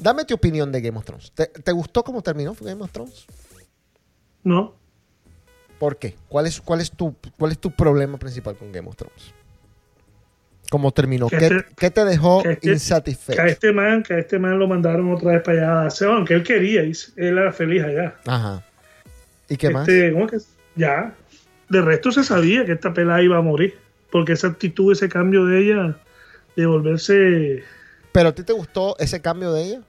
dame tu opinión de Game of Thrones. ¿Te, te gustó cómo terminó Game of Thrones? No, ¿Por qué? ¿Cuál es, cuál es, tu, cuál es tu problema principal con Game of Thrones? ¿Cómo terminó? Que ¿Qué, este- qué te dejó que este- insatisfecho? que a este man, que a este man lo mandaron otra vez para allá. Se- Aunque él quería, él era feliz allá. Ajá. ¿Y qué más? Este, ¿cómo es que? Ya. De resto se sabía que esta pelada iba a morir. Porque esa actitud, ese cambio de ella, de volverse. ¿Pero a ti te gustó ese cambio de ella?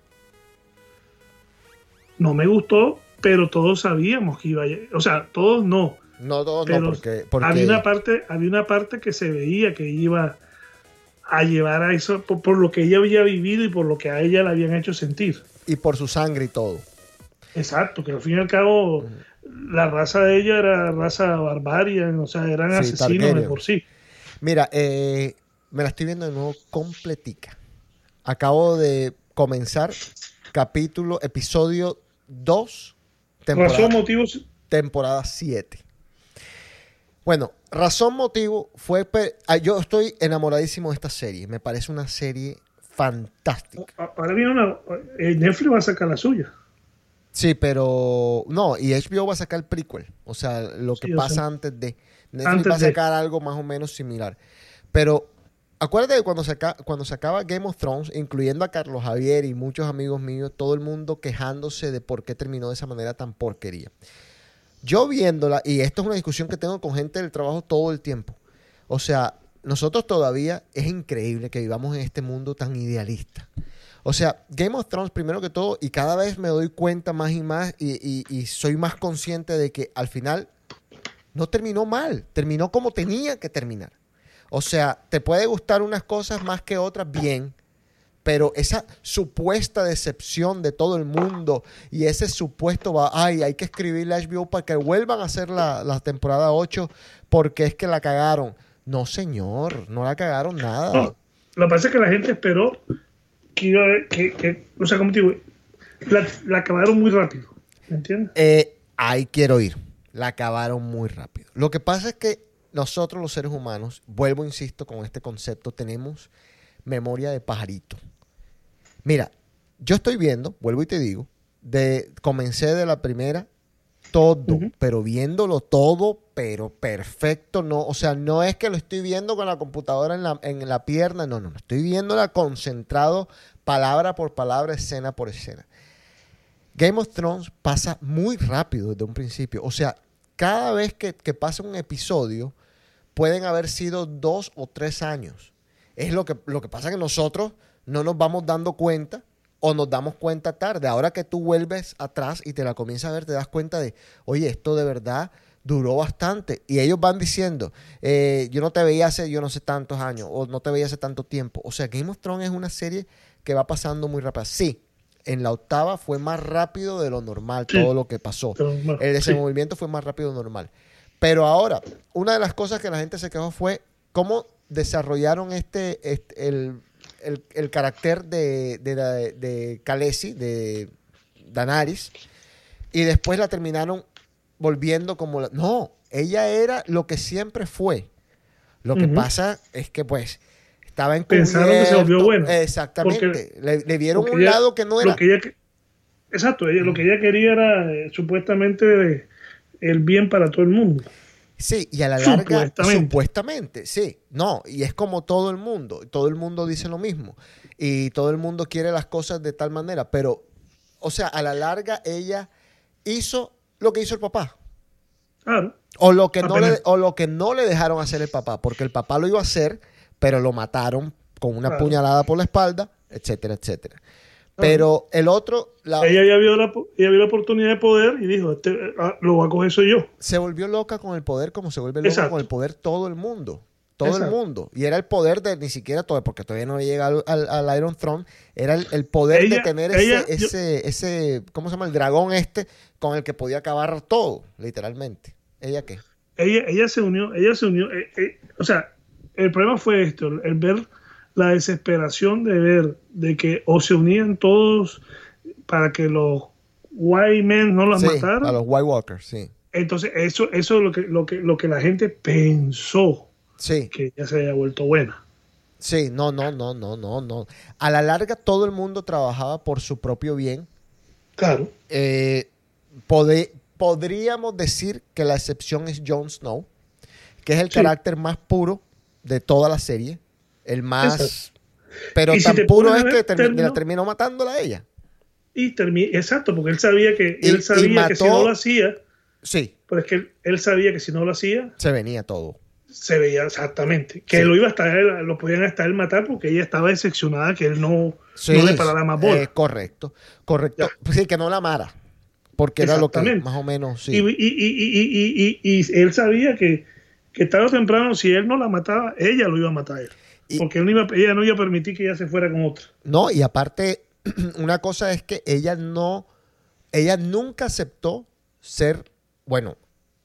No me gustó, pero todos sabíamos que iba a. O sea, todos no. No, todos Pero no, porque, porque había una parte había una parte que se veía que iba a llevar a eso por, por lo que ella había vivido y por lo que a ella la habían hecho sentir y por su sangre y todo. exacto que al fin y al cabo la raza de ella era raza barbaria o sea eran Sí, asesinos de por sí Mira, eh, me la estoy viendo de nuevo completica. Acabo de comenzar capítulo, episodio 2, temporada, razón temporada 7. Bueno, razón, motivo fue... pe- ah, Yo estoy enamoradísimo de esta serie. Me parece una serie fantástica. ahora viene una eh, Netflix va a sacar la suya Sí, pero... No, y HBO va a sacar el prequel. O sea, lo que Sí, pasa antes de... Netflix antes va a de. sacar algo más o menos similar. Pero acuérdate que cuando se, cuando Game of Thrones, incluyendo a Carlos Javier y muchos amigos míos, todo el mundo quejándose de por qué terminó de esa manera tan porquería. Yo viéndola, y esto es una discusión que tengo con gente del trabajo todo el tiempo. O sea, nosotros todavía es increíble que vivamos en este mundo tan idealista. O sea, Game of Thrones, primero que todo, y cada vez me doy cuenta más y más, y soy más consciente de que al final no terminó mal, terminó como tenía que terminar. O sea, te puede gustar unas cosas más que otras, bien, pero esa supuesta decepción de todo el mundo y ese supuesto, va, ay, hay que escribirle a HBO para que vuelvan a hacer la, la temporada 8 porque es que la cagaron. No, señor, no la cagaron nada. No, lo que pasa es que la gente esperó que iba a haber- que, que- o sea, como te digo, la, la acabaron muy rápido, ¿me entiendes? Eh, ahí quiero ir. La acabaron muy rápido. Lo que pasa es que nosotros los seres humanos, vuelvo, insisto, con este concepto, tenemos memoria de pajarito. Mira, yo estoy viendo, vuelvo y te digo, de, comencé de la primera todo, pero viéndolo todo, pero perfecto, no, o sea, no es que lo estoy viendo con la computadora en la, en la pierna, no, no, no, estoy viéndola concentrado, palabra por palabra, escena por escena. Game of Thrones pasa muy rápido desde un principio. O sea, cada vez que, que pasa un episodio, pueden haber sido dos o tres años. Es lo que, lo que pasa que nosotros no nos vamos dando cuenta o nos damos cuenta tarde. Ahora que tú vuelves atrás y te la comienzas a ver, te das cuenta de, oye, esto de verdad duró bastante. Y ellos van diciendo, eh, yo no te veía hace yo no sé tantos años o no te veía hace tanto tiempo. O sea, Game of Thrones es una serie que va pasando muy rápido. Sí, en la octava fue más rápido de lo normal Sí. todo lo que pasó. El sí. desenvolvimiento fue más rápido de lo normal. Pero ahora, una de las cosas que la gente se quejó fue cómo desarrollaron este, este- el, el- el carácter de, de, la- de Khaleesi, de Danaris, y después la terminaron volviendo como... la- no, ella era lo que siempre fue. Lo que pasa es que pues estaba en Pensaron que se volvió buena. Exactamente. le, le vieron un ella- lado que no era... Lo que ella, exacto, ella, lo que ella quería era eh, supuestamente el bien para todo el mundo. Sí, y a la larga, Supuestamente. supuestamente, sí. No, y es como todo el mundo. Todo el mundo dice lo mismo. Y todo el mundo quiere las cosas de tal manera. Pero, o sea, a la larga ella hizo lo que hizo el papá. Claro. O lo que, no le, o lo que no le dejaron hacer el papá. Porque el papá lo iba a hacer, pero lo mataron con una Claro. puñalada por la espalda, etcétera, etcétera. Pero el otro la- Ella ya vio la, ella vio la oportunidad de poder y dijo, este, ah, lo va a coger soy yo. se volvió loca con el poder como se vuelve loca Exacto. con el poder todo el mundo. Todo el mundo. Y era el poder de ni siquiera todo, porque todavía no llega al, al- al Iron Throne. Era el, el poder de tener ella- ese, yo- ese, ese, ¿cómo se llama? El dragón este con el que podía acabar todo, literalmente. ¿Ella qué? Ella, ella se unió, ella se unió, eh, eh, o sea, el problema fue esto, el ver la desesperación de ver de que o se unían todos para que los white men no las Sí, mataran. a los White Walkers, sí. Entonces, eso, eso es lo que, lo que, lo que la gente pensó Sí, que ella se había vuelto buena. sí, no, no, no, no, no, no. A la larga todo el mundo trabajaba por su propio bien. Claro. Eh, pode- podríamos decir que la excepción es Jon Snow, que es el Sí. carácter más puro de toda la serie. El más. Exacto. Pero si tan puro es a que terminó- la terminó matándola a ella. Y exacto, porque él sabía que Y- él sabía que si no lo hacía, Sí, pero es que él, él sabía que si no lo hacía, se venía todo. se veía exactamente. Que Sí. lo iba hasta él, lo podían hasta él matar porque ella estaba decepcionada que él no, Sí, no le parara más bola. eh, correcto, correcto. Ya. Sí, que no la amara. Porque era lo que más o menos, sí. y, y- y- y- y- y- y él sabía que, que tarde o temprano, si él no la mataba, ella lo iba a matar a él. Y- porque él no iba, ella no iba a permitir que ella se fuera con otra. No, y aparte, una cosa es que ella no, ella nunca aceptó ser, bueno,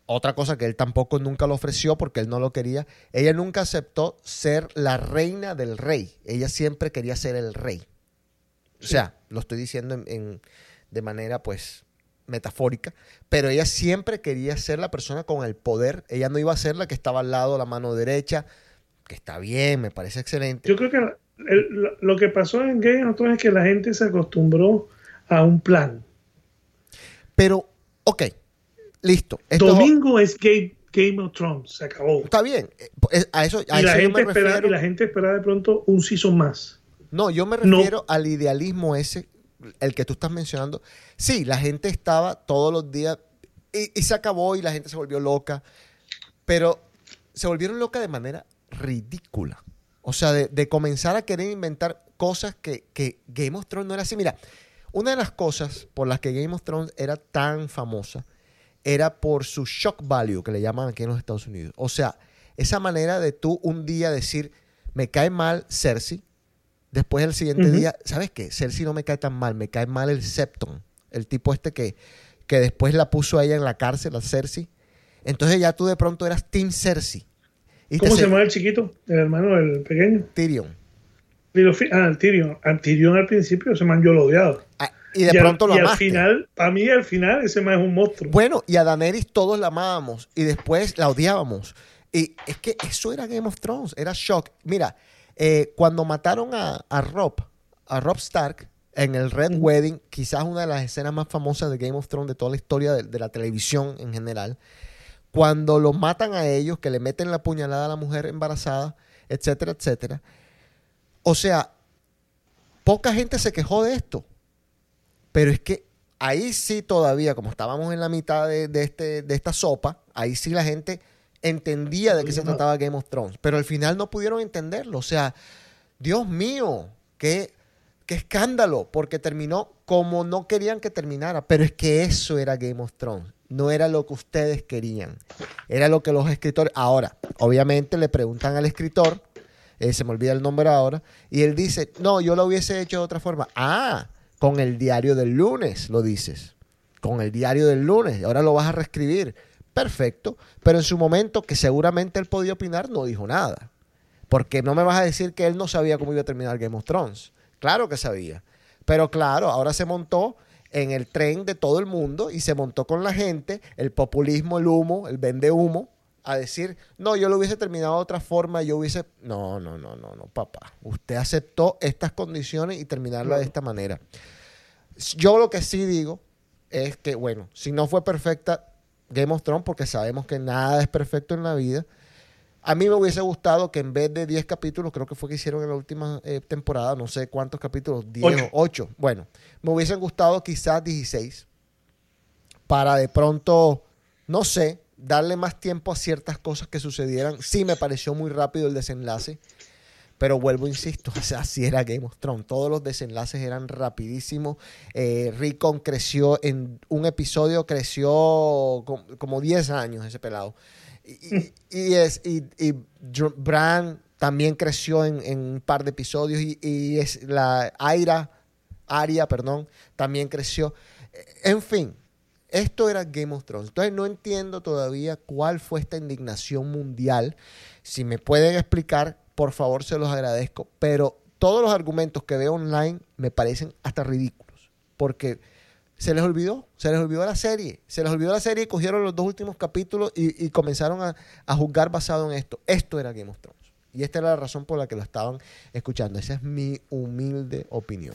otra cosa que él tampoco nunca lo ofreció porque él no lo quería, ella nunca aceptó ser la reina del rey, ella siempre quería ser el rey. O sea, lo estoy diciendo en, en- de manera pues metafórica, pero ella siempre quería ser la persona con el poder, ella no iba a ser la que estaba al lado, la mano derecha, que está bien, me parece excelente. Yo creo que el- lo, que pasó en Game of Thrones es que la gente se acostumbró a un plan. Pero, ok, listo. Esto Domingo es Game, Game of Thrones, se acabó. está bien. eh, A eso, a Y la, eso gente me espera, refiero. y la gente espera de pronto un season más. No, yo me No. refiero al idealismo ese, el que tú estás mencionando. Sí, la gente estaba todos los días y, y se acabó y la gente se volvió loca, pero se volvieron loca de manera ridícula. O sea, de, de comenzar a querer inventar cosas que, que Game of Thrones no era así. Mira, una de las cosas por las que Game of Thrones era tan famosa era por su shock value, que le llaman aquí en los Estados Unidos. O sea, esa manera de tú un día decir, me cae mal Cersei, después el siguiente día, ¿sabes qué? Cersei no me cae tan mal, me cae mal el Septon, el tipo este que, que después la puso a ella en la cárcel, a Cersei. Entonces ya tú de pronto eras Team Cersei. ¿Cómo se llama el chiquito? El hermano, el pequeño. Tyrion. Ah, el Tyrion. Al Tyrion al principio ese man yo lo odiaba. Ah, y de al- pronto lo y al final, para mí al final ese man es un monstruo. Bueno, y a Daenerys todos la amábamos y después la odiábamos. Y es que eso era Game of Thrones, era shock. Mira, eh, cuando mataron a, a Rob, a Rob Stark en el Red Wedding, quizás una de las escenas más famosas de Game of Thrones de toda la historia de, de la televisión en general, cuando lo matan a ellos, que le meten la puñalada a la mujer embarazada, etcétera, etcétera. O sea, poca gente se quejó de esto. Pero es que ahí sí todavía, como estábamos en la mitad de, de este, de esta sopa, ahí sí la gente entendía de qué se trataba Game of Thrones. Pero al final no pudieron entenderlo. O sea, Dios mío, qué, qué escándalo, porque terminó como no querían que terminara. Pero es que eso era Game of Thrones. No era lo que ustedes querían. Era lo que los escritores... Ahora, obviamente le preguntan al escritor, eh, se me olvida el nombre ahora, y él dice, no, yo lo hubiese hecho de otra forma. Ah, con el diario del lunes, lo dices. Con el diario del lunes, ahora lo vas a reescribir. Perfecto, pero en su momento, que seguramente él podía opinar, no dijo nada. Porque no me vas a decir que él no sabía cómo iba a terminar Game of Thrones. Claro que sabía. Pero claro, ahora se montó en el tren de todo el mundo y se montó con la gente, el populismo, el humo, el vende humo, a decir, no, yo lo hubiese terminado de otra forma, yo hubiese... No, no, no, no, no, papá. Usted aceptó estas condiciones y terminarla de esta manera. Yo lo que sí digo es que, bueno, si no fue perfecta Game of Thrones, porque sabemos que nada es perfecto en la vida, a mí me hubiese gustado que en vez de 10 capítulos, creo que fue que hicieron en la última eh, temporada, no sé cuántos capítulos, 10 Ocho. o 8. Bueno, me hubiesen gustado quizás 16 para de pronto, no sé, darle más tiempo a ciertas cosas que sucedieran. Sí me pareció muy rápido el desenlace, pero vuelvo, insisto, o sea, así era Game of Thrones. Todos los desenlaces eran rapidísimos. Eh, Rickon creció en un episodio, creció com- como 10 años ese pelado. Y, es, y, y Bran también creció en, en un par de episodios y, y es la Aira, Aria, perdón, también creció. En fin, esto era Game of Thrones. Entonces no entiendo todavía cuál fue esta indignación mundial. Si me pueden explicar, por favor, se los agradezco. Pero todos los argumentos que veo online me parecen hasta ridículos. Porque se les olvidó, se les olvidó la serie. Se les olvidó la serie y cogieron los dos últimos capítulos y, comenzaron a, a juzgar basado en esto. Esto era Game of Thrones. Y esta era la razón por la que lo estaban escuchando. Esa es mi humilde opinión.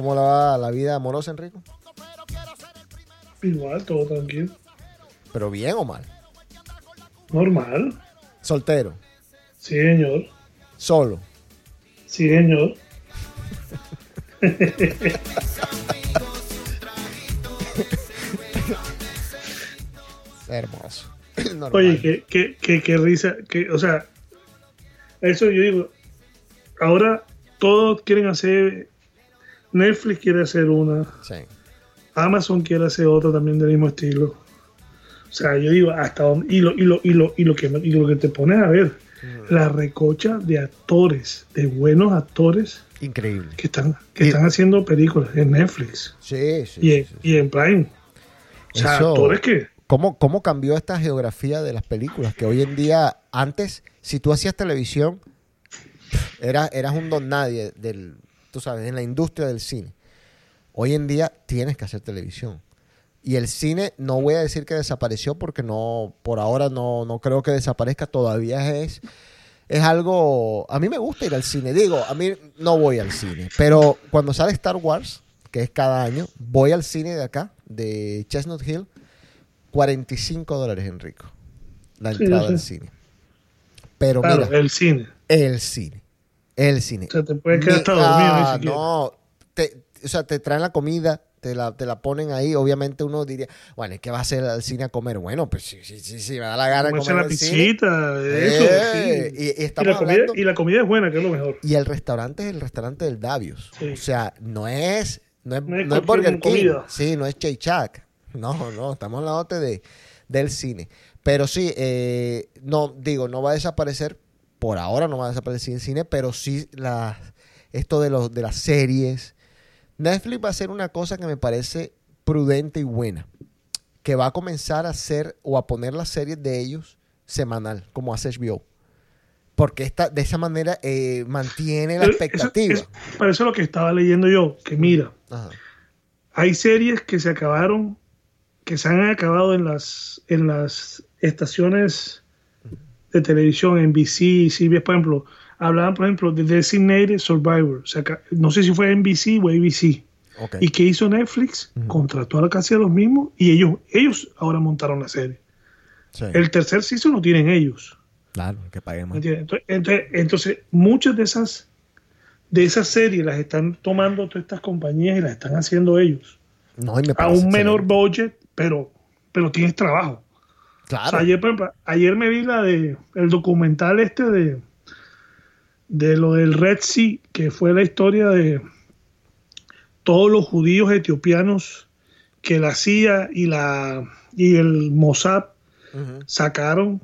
¿Cómo la va la vida amorosa, Enrico? Igual, todo tranquilo. ¿Pero bien o mal? Normal. Soltero, Sí, señor. solo. Sí, señor. Hermoso. Normal. Oye, qué, qué, qué, qué risa. Que, o sea, eso yo digo. Ahora todos quieren hacer. Netflix quiere hacer una. Sí. Amazon quiere hacer otra también del mismo estilo. O sea, yo digo, hasta dónde. Y lo, y lo, y lo, y lo, que, y lo que te pones a ver. La recocha de actores, de buenos actores Increíble. que están, que Y- están haciendo películas en Netflix Sí, sí. y, en, sí, sí. y en Prime. O sea, Eso- actores que. ¿Cómo, ¿Cómo cambió esta geografía de las películas? Que hoy en día, antes, si tú hacías televisión, eras, eras un don nadie del, tú sabes, en la industria del cine. Hoy en día tienes que hacer televisión. Y el cine, no voy a decir que desapareció porque no, por ahora no, no creo que desaparezca. Todavía es, es algo. A mí me gusta ir al cine. Digo, a mí no voy al cine. Pero cuando sale Star Wars, que es cada año, voy al cine de acá, de Chestnut Hill. 45 dólares, Enrico. La Sí, entrada sé. al cine. Pero Claro, mira, el cine. el cine. El cine. O sea, te puedes quedar hasta dormido. ah, no. Te- o sea, te traen la comida, te la, te la ponen ahí. Obviamente uno diría, bueno, ¿qué va a hacer al cine a comer? Bueno, pues sí, sí, sí, sí, me da la gana comer la cine. pisita, eso. Eh, sí. y- y la comida, hablando- y la comida es buena, que es lo mejor. Y el restaurante es el restaurante del Davios. Sí. O sea, no es, no es, No es no es cualquier Burger King. comida. Sí, no es Che Chac. No, no, estamos hablando de, del cine. Pero sí, eh, no, digo, no va a desaparecer, por ahora no va a desaparecer el cine, pero sí las esto de, los, de las series. Netflix va a hacer una cosa que me parece prudente y buena, que va a comenzar a hacer o a poner las series de ellos semanal, como hace HBO. Porque esta, de esa manera eh, mantiene la Eso- expectativa. eso- Para eso es lo que estaba leyendo yo, que mira, Ajá. hay series que se acabaron, que se han acabado en las, en las estaciones de televisión, NBC, CBS, por ejemplo, hablaban, por ejemplo, de Designated Survivor. Se aca- no sé si fue NBC o ABC. ¿Y qué hizo Netflix? Contrató a casi a los mismos y ellos, ellos ahora montaron la serie. Sí, El tercer season lo tienen ellos. claro, que paguemos. ¿me entiendes? Entonces, entonces, entonces, muchas de esas de esas series las están tomando todas estas compañías y las están haciendo ellos No, me a un menor budget, pero pero tienes trabajo. O Claro. sea, ayer, me vi la de el documental este de de lo del Red Sea, que fue la historia de todos los judíos etiopianos que la CIA y la y el Mossad sacaron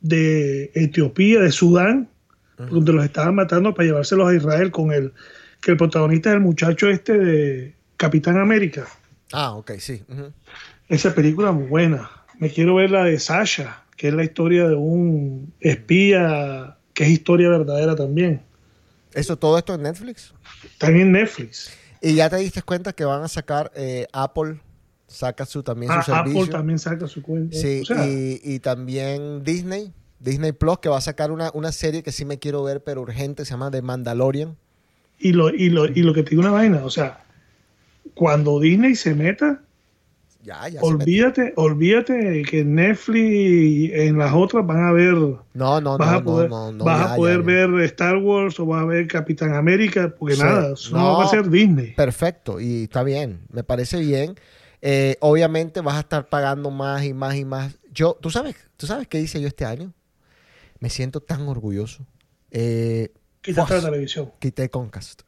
de Etiopía, de Sudán, donde los estaban matando para llevárselos a Israel con el que el protagonista es el muchacho este de Capitán América. Ah, ok, sí. Esa película muy buena. Me quiero ver la de Sasha, que es la historia de un espía, que es historia verdadera también. Eso, todo esto en Netflix. Están en Netflix. Y ya te diste cuenta que van a sacar eh, Apple, saca su también su Ah, servicio. Apple también saca su cuenta. Sí, O sea, y, y también Disney, Disney Plus, que va a sacar una, una serie que sí me quiero ver, pero urgente, se llama The Mandalorian. y, lo, y, lo, y lo que te digo una vaina, o sea, cuando Disney se meta, Ya, ya. olvídate, olvídate que Netflix y en las otras van a ver, No, no, no, vas a no, poder, no, no, vas ya, a poder ver Star Wars o vas a ver Capitán América, porque Sí. nada, no, va a ser Disney. Perfecto, y está bien, me parece bien. Eh, obviamente vas a estar pagando más y más y más. Yo, ¿tú sabes, ¿tú sabes qué hice yo este año? Me siento tan orgulloso. Eh, Quítate Fox, la televisión. Quité Concast.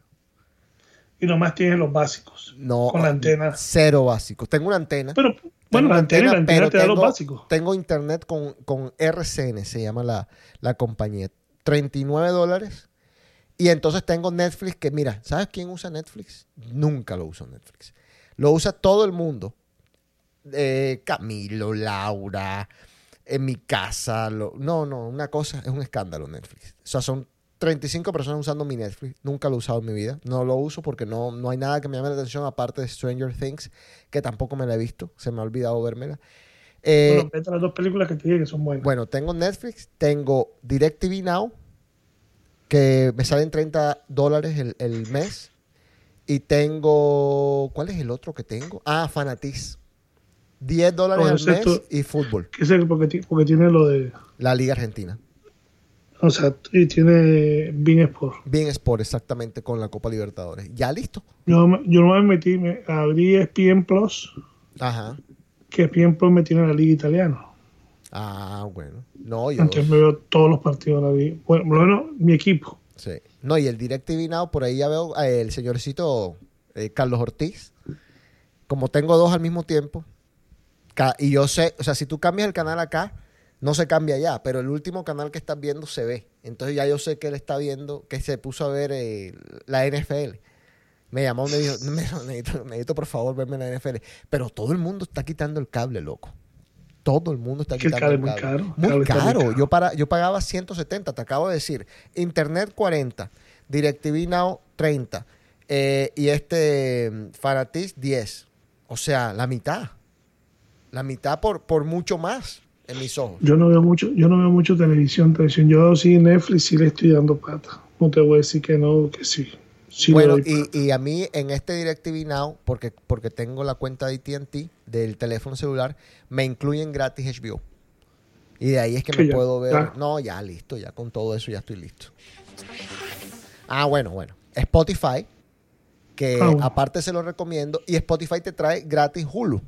Y nomás tienes los básicos. No, Con la antena. Cero básicos. Tengo una antena. Pero, bueno, la antena, la antena pero te da los tengo- básicos. Tengo internet con, con RCN, se llama la, la compañía. 39 dólares. Y entonces tengo Netflix que, mira, ¿sabes quién usa Netflix? Nunca lo uso Netflix. Lo usa todo el mundo. Eh, Camilo, Laura, en mi casa. lo- no, no, una cosa, es un escándalo Netflix. O sea, son 35 personas usando mi Netflix. Nunca lo he usado en mi vida. No lo uso porque no, no hay nada que me llame la atención aparte de Stranger Things, que tampoco me la he visto. Se me ha olvidado vérmela. Eh, Bueno, vete las dos películas que te dije que son buenas. bueno, tengo Netflix, tengo DirecTV Now, que me salen 30 dólares el, el mes. Y tengo. ¿Cuál es el otro que tengo? Ah, Fanatiz. 10 dólares al mes es y fútbol. Que sé porque, porque tiene lo de. La Liga Argentina. O sea, y tiene Bean Sport. Bien Sport, exactamente, con la Copa Libertadores. Ya listo. Yo, yo no me metí, me abrí ESPN Plus, Ajá. que ESPN Plus me tiene la Liga Italiana. Ah, bueno. No, yo. Entonces me veo todos los partidos de la Liga. Bueno, menos mi equipo. Sí. No, y el DirecTV Now, por ahí ya veo a el señorcito eh, Carlos Ortiz. Como tengo dos al mismo tiempo, y yo sé, o sea, si tú cambias el canal acá, no se cambia ya, pero el último canal que estás viendo se ve. Entonces ya yo sé que él está viendo, que se puso a ver eh, la NFL. Me llamó, me dijo, "Me- necesito, necesito por favor verme la NFL. Pero todo el mundo está quitando el cable, loco. Todo el mundo está el quitando cable el es cable. muy caro. Muy cable caro. caro. Yo, para, yo pagaba 170, te acabo de decir. Internet 40, DirecTV Now 30 eh, y este mm, Fanatiz 10. O sea, la mitad. La mitad por, por mucho más en mis ojos. Yo no veo mucho, yo no veo mucho televisión, televisión. Yo sí Netflix sí le estoy dando pata. No te voy a decir que no, que sí. Bueno, y, y a mí en este DirecTV Now, porque, porque tengo la cuenta de AT&T del teléfono celular, me incluyen gratis HBO. Y de ahí es que me ya, puedo ver. ya. No, ya listo, ya con todo eso ya estoy listo. Ah, bueno, bueno. Spotify, que Ah, aparte se lo recomiendo, y Spotify te trae gratis Hulu.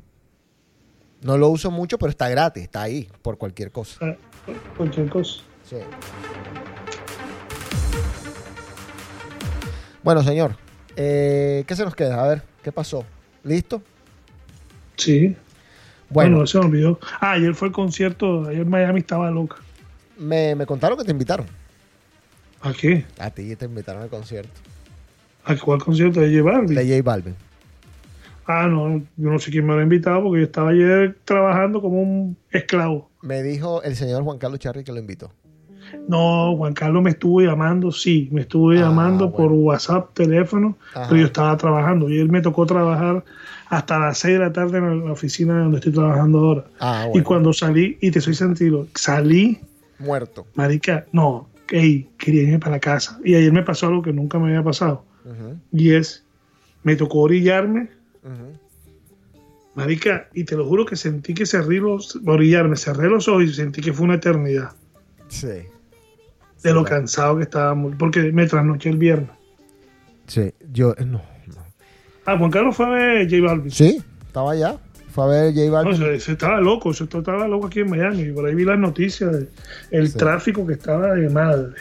No lo uso mucho, pero está gratis, está ahí por cualquier cosa. Ah, Cualquier cosa. Sí. Bueno, señor, eh, ¿qué se nos queda? A ver, ¿qué pasó? ¿Listo? Sí. Bueno, Bueno, se me olvidó. Ah, ayer fue el concierto, ayer Miami estaba loca. me, me contaron que te invitaron. ¿A qué? A ti te invitaron al concierto. ¿A cuál concierto de J Balvin? De J Balvin. Ah, no, yo no sé quién me lo ha invitado porque yo estaba ayer trabajando como un esclavo. Me dijo el señor Juan Carlos Charri que lo invitó. No, Juan Carlos me estuvo llamando, sí, me estuvo Ah, llamando bueno. por WhatsApp, teléfono, Ajá. pero yo estaba trabajando y él me tocó trabajar hasta las 6 de la tarde en la oficina donde estoy trabajando ahora. Ah, Y bueno. cuando salí, y te soy sentido, salí, Muerto. marica, no, ey, quería irme para la casa. Y ayer me pasó algo que nunca me había pasado. Y es, me tocó orillarme, marica, y te lo juro que sentí que cerré los, orillarme, cerré los ojos y sentí que fue una eternidad Sí. de lo claro. cansado que estábamos, porque me trasnoché el viernes. Sí, yo no. no. Ah, Juan Carlos fue a ver J Balvin. Sí, estaba allá. Fue a ver J No, Balvin. eso, eso estaba loco, eso estaba loco aquí en Miami. Y por ahí vi las noticias, de- el Sí. tráfico que estaba de madre.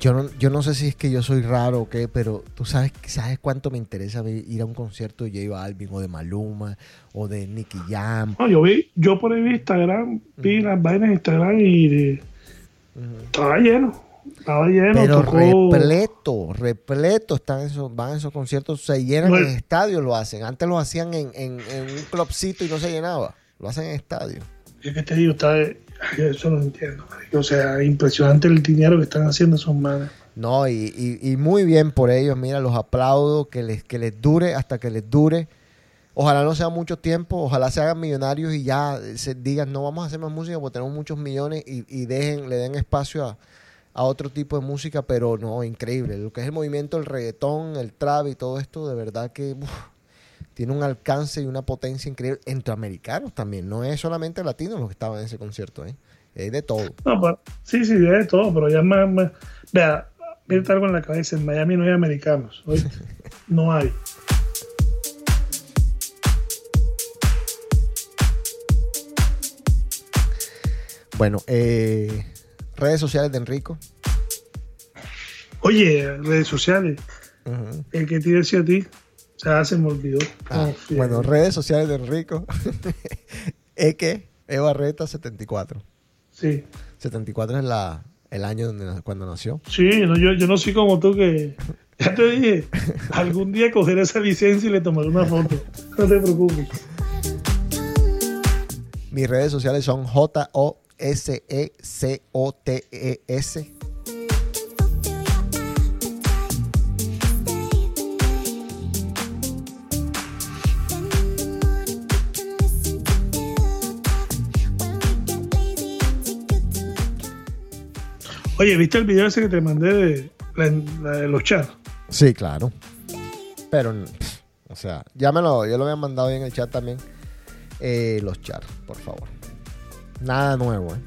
Yo no, yo no sé si es que yo soy raro o qué, pero tú sabes, sabes cuánto me interesa ir a un concierto de J Balvin o de Maluma o de Nicky Jam. No, yo vi, yo por ahí vi Instagram, vi las vainas de Instagram y de- estaba lleno, estaba lleno. Pero tocó- repleto, repleto están esos, van esos conciertos, se llenan No, en el- estadios, lo hacen. Antes lo hacían en, en- en un clubcito y no se llenaba. Lo hacen en estadio. Es que te digo, está, ay, eso no entiendo. O sea, impresionante el dinero que están haciendo esos manes. No, y, y- y muy bien por ellos, mira, los aplaudo, que les, que les dure hasta que les dure. Ojalá no sea mucho tiempo, ojalá se hagan millonarios y ya se digan, no vamos a hacer más música porque tenemos muchos millones y, y dejen, le den espacio a, a otro tipo de música, pero no, increíble. Lo que es el movimiento, el reggaetón, el trap y todo esto, de verdad que tiene un alcance y una potencia increíble entre americanos también. No es solamente latinos los que estaban en ese concierto, ¿eh? es de todo. No, pero- sí, sí, de todo, pero ya más, más- Vea, mírate algo en la cabeza. En Miami no hay americanos. ¿oíste? No hay. Bueno, eh, redes sociales de Enrico. Oye, redes sociales. Ujú. El que te decía a ti, se me olvidó. Ah, sí. bueno, redes sociales de Enrico. Eke, Evarreta 74. Sí, 74 es la, el año donde, cuando nació. sí no, yo, yo no soy como tú que. Ya te dije, algún día cogeré esa licencia y le tomaré una foto. No te preocupes. Mis redes sociales son E Oye, ¿viste el video ese que te mandé de, los chats? Sí, claro. Pero, o sea, ya me lo, yo lo había mandado ahí en el chat también. Eh, los chats, por favor. Nada nuevo, ¿eh?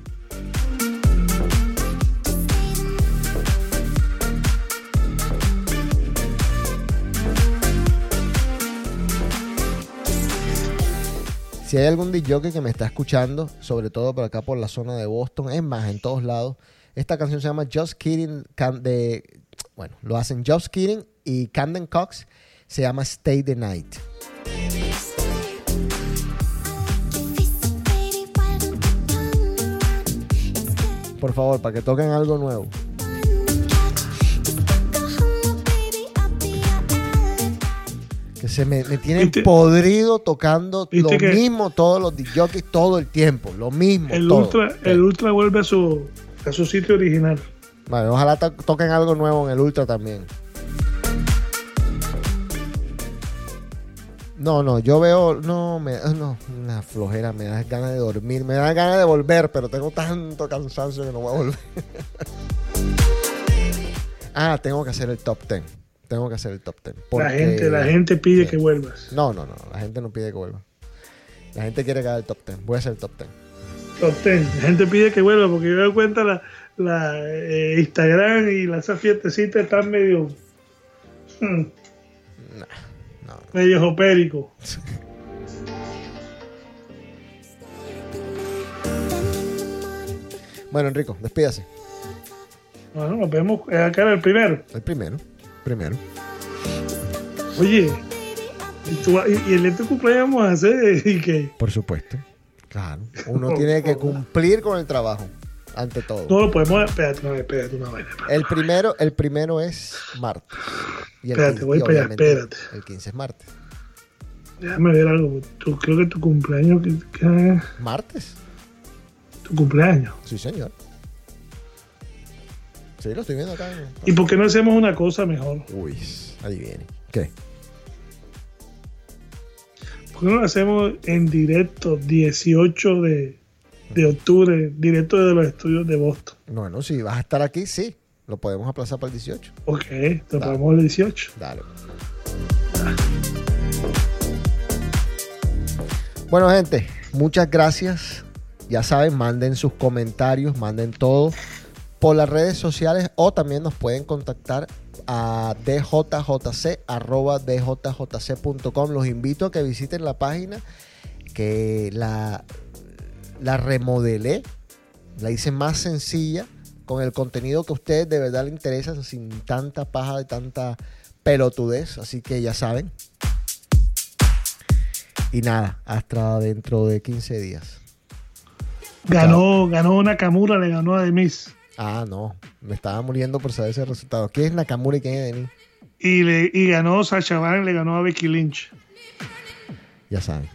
Si hay algún DJ que me está escuchando, sobre todo por acá por la zona de Boston, es más, en todos lados, esta canción se llama Just Kidding, de, bueno, lo hacen Just Kidding y Camden Cox, se llama Stay the Night. Por favor, para que toquen algo nuevo. Que se me, me tienen ¿Viste? podrido tocando ¿Viste lo mismo todos los DJs todo el tiempo, lo mismo. El todo. ultra, el ultra vuelve a su, a su sitio original. Vale, ojalá to- toquen algo nuevo en el Ultra también. No, no, yo veo, no, me no, una flojera, me da ganas de dormir, me da ganas de volver, pero tengo tanto cansancio que no voy a volver. ah, tengo que hacer el top 10. Tengo que hacer el top 10. La gente, la gente pide Sí. que vuelvas. No, no, no, la gente no pide que vuelva. La gente quiere que haga el top 10. Voy a hacer el top 10. Top 10. La gente pide que vuelva porque yo me doy cuenta la, la eh, Instagram y las fiestecitas están medio hmm, No, medio jopérico. Bueno, Enrico, despídase. Bueno, nos vemos acá en el primero. El primero. Primero. Oye, Y, tú- y- y el tu cumpleaños vamos a hacer y que Por supuesto. Claro. Uno tiene que cumplir con el trabajo, ante todo. no lo podemos. Espérate, no, espérate una espérate. El primero, el primero es martes. Y el Espérate, voy y para allá, espérate. El 15 es martes. Déjame ver algo. Tú, creo que tu cumpleaños. ¿Martes? tu cumpleaños. Sí, señor. Sí, lo estoy viendo acá. ¿Y por qué no hacemos una cosa mejor? Uy, ahí viene. ¿Qué? ¿Por qué no lo hacemos en directo 18 de, de octubre, directo de los estudios de Boston? Bueno, si vas a estar aquí, sí. Lo podemos aplazar para el 18. Ok, lo Dale. ponemos el 18. Dale. Bueno, gente, muchas gracias. Ya saben, manden sus comentarios, manden todo por las redes sociales o también nos pueden contactar a djjc arroba djjc.com. Los invito a que visiten la página que la, la remodelé, la hice más sencilla con el contenido que a ustedes de verdad les interesa sin tanta paja de tanta pelotudez. Así que ya saben. Y nada, hasta dentro de 15 días. Ganó, ganó Nakamura, le ganó a Demis. Ah, no. Me estaba muriendo por saber ese resultado. ¿Quién es Nakamura y quién es Denis? Y, le, y ganó Sacha Banks, le ganó a Becky Lynch. Ya saben.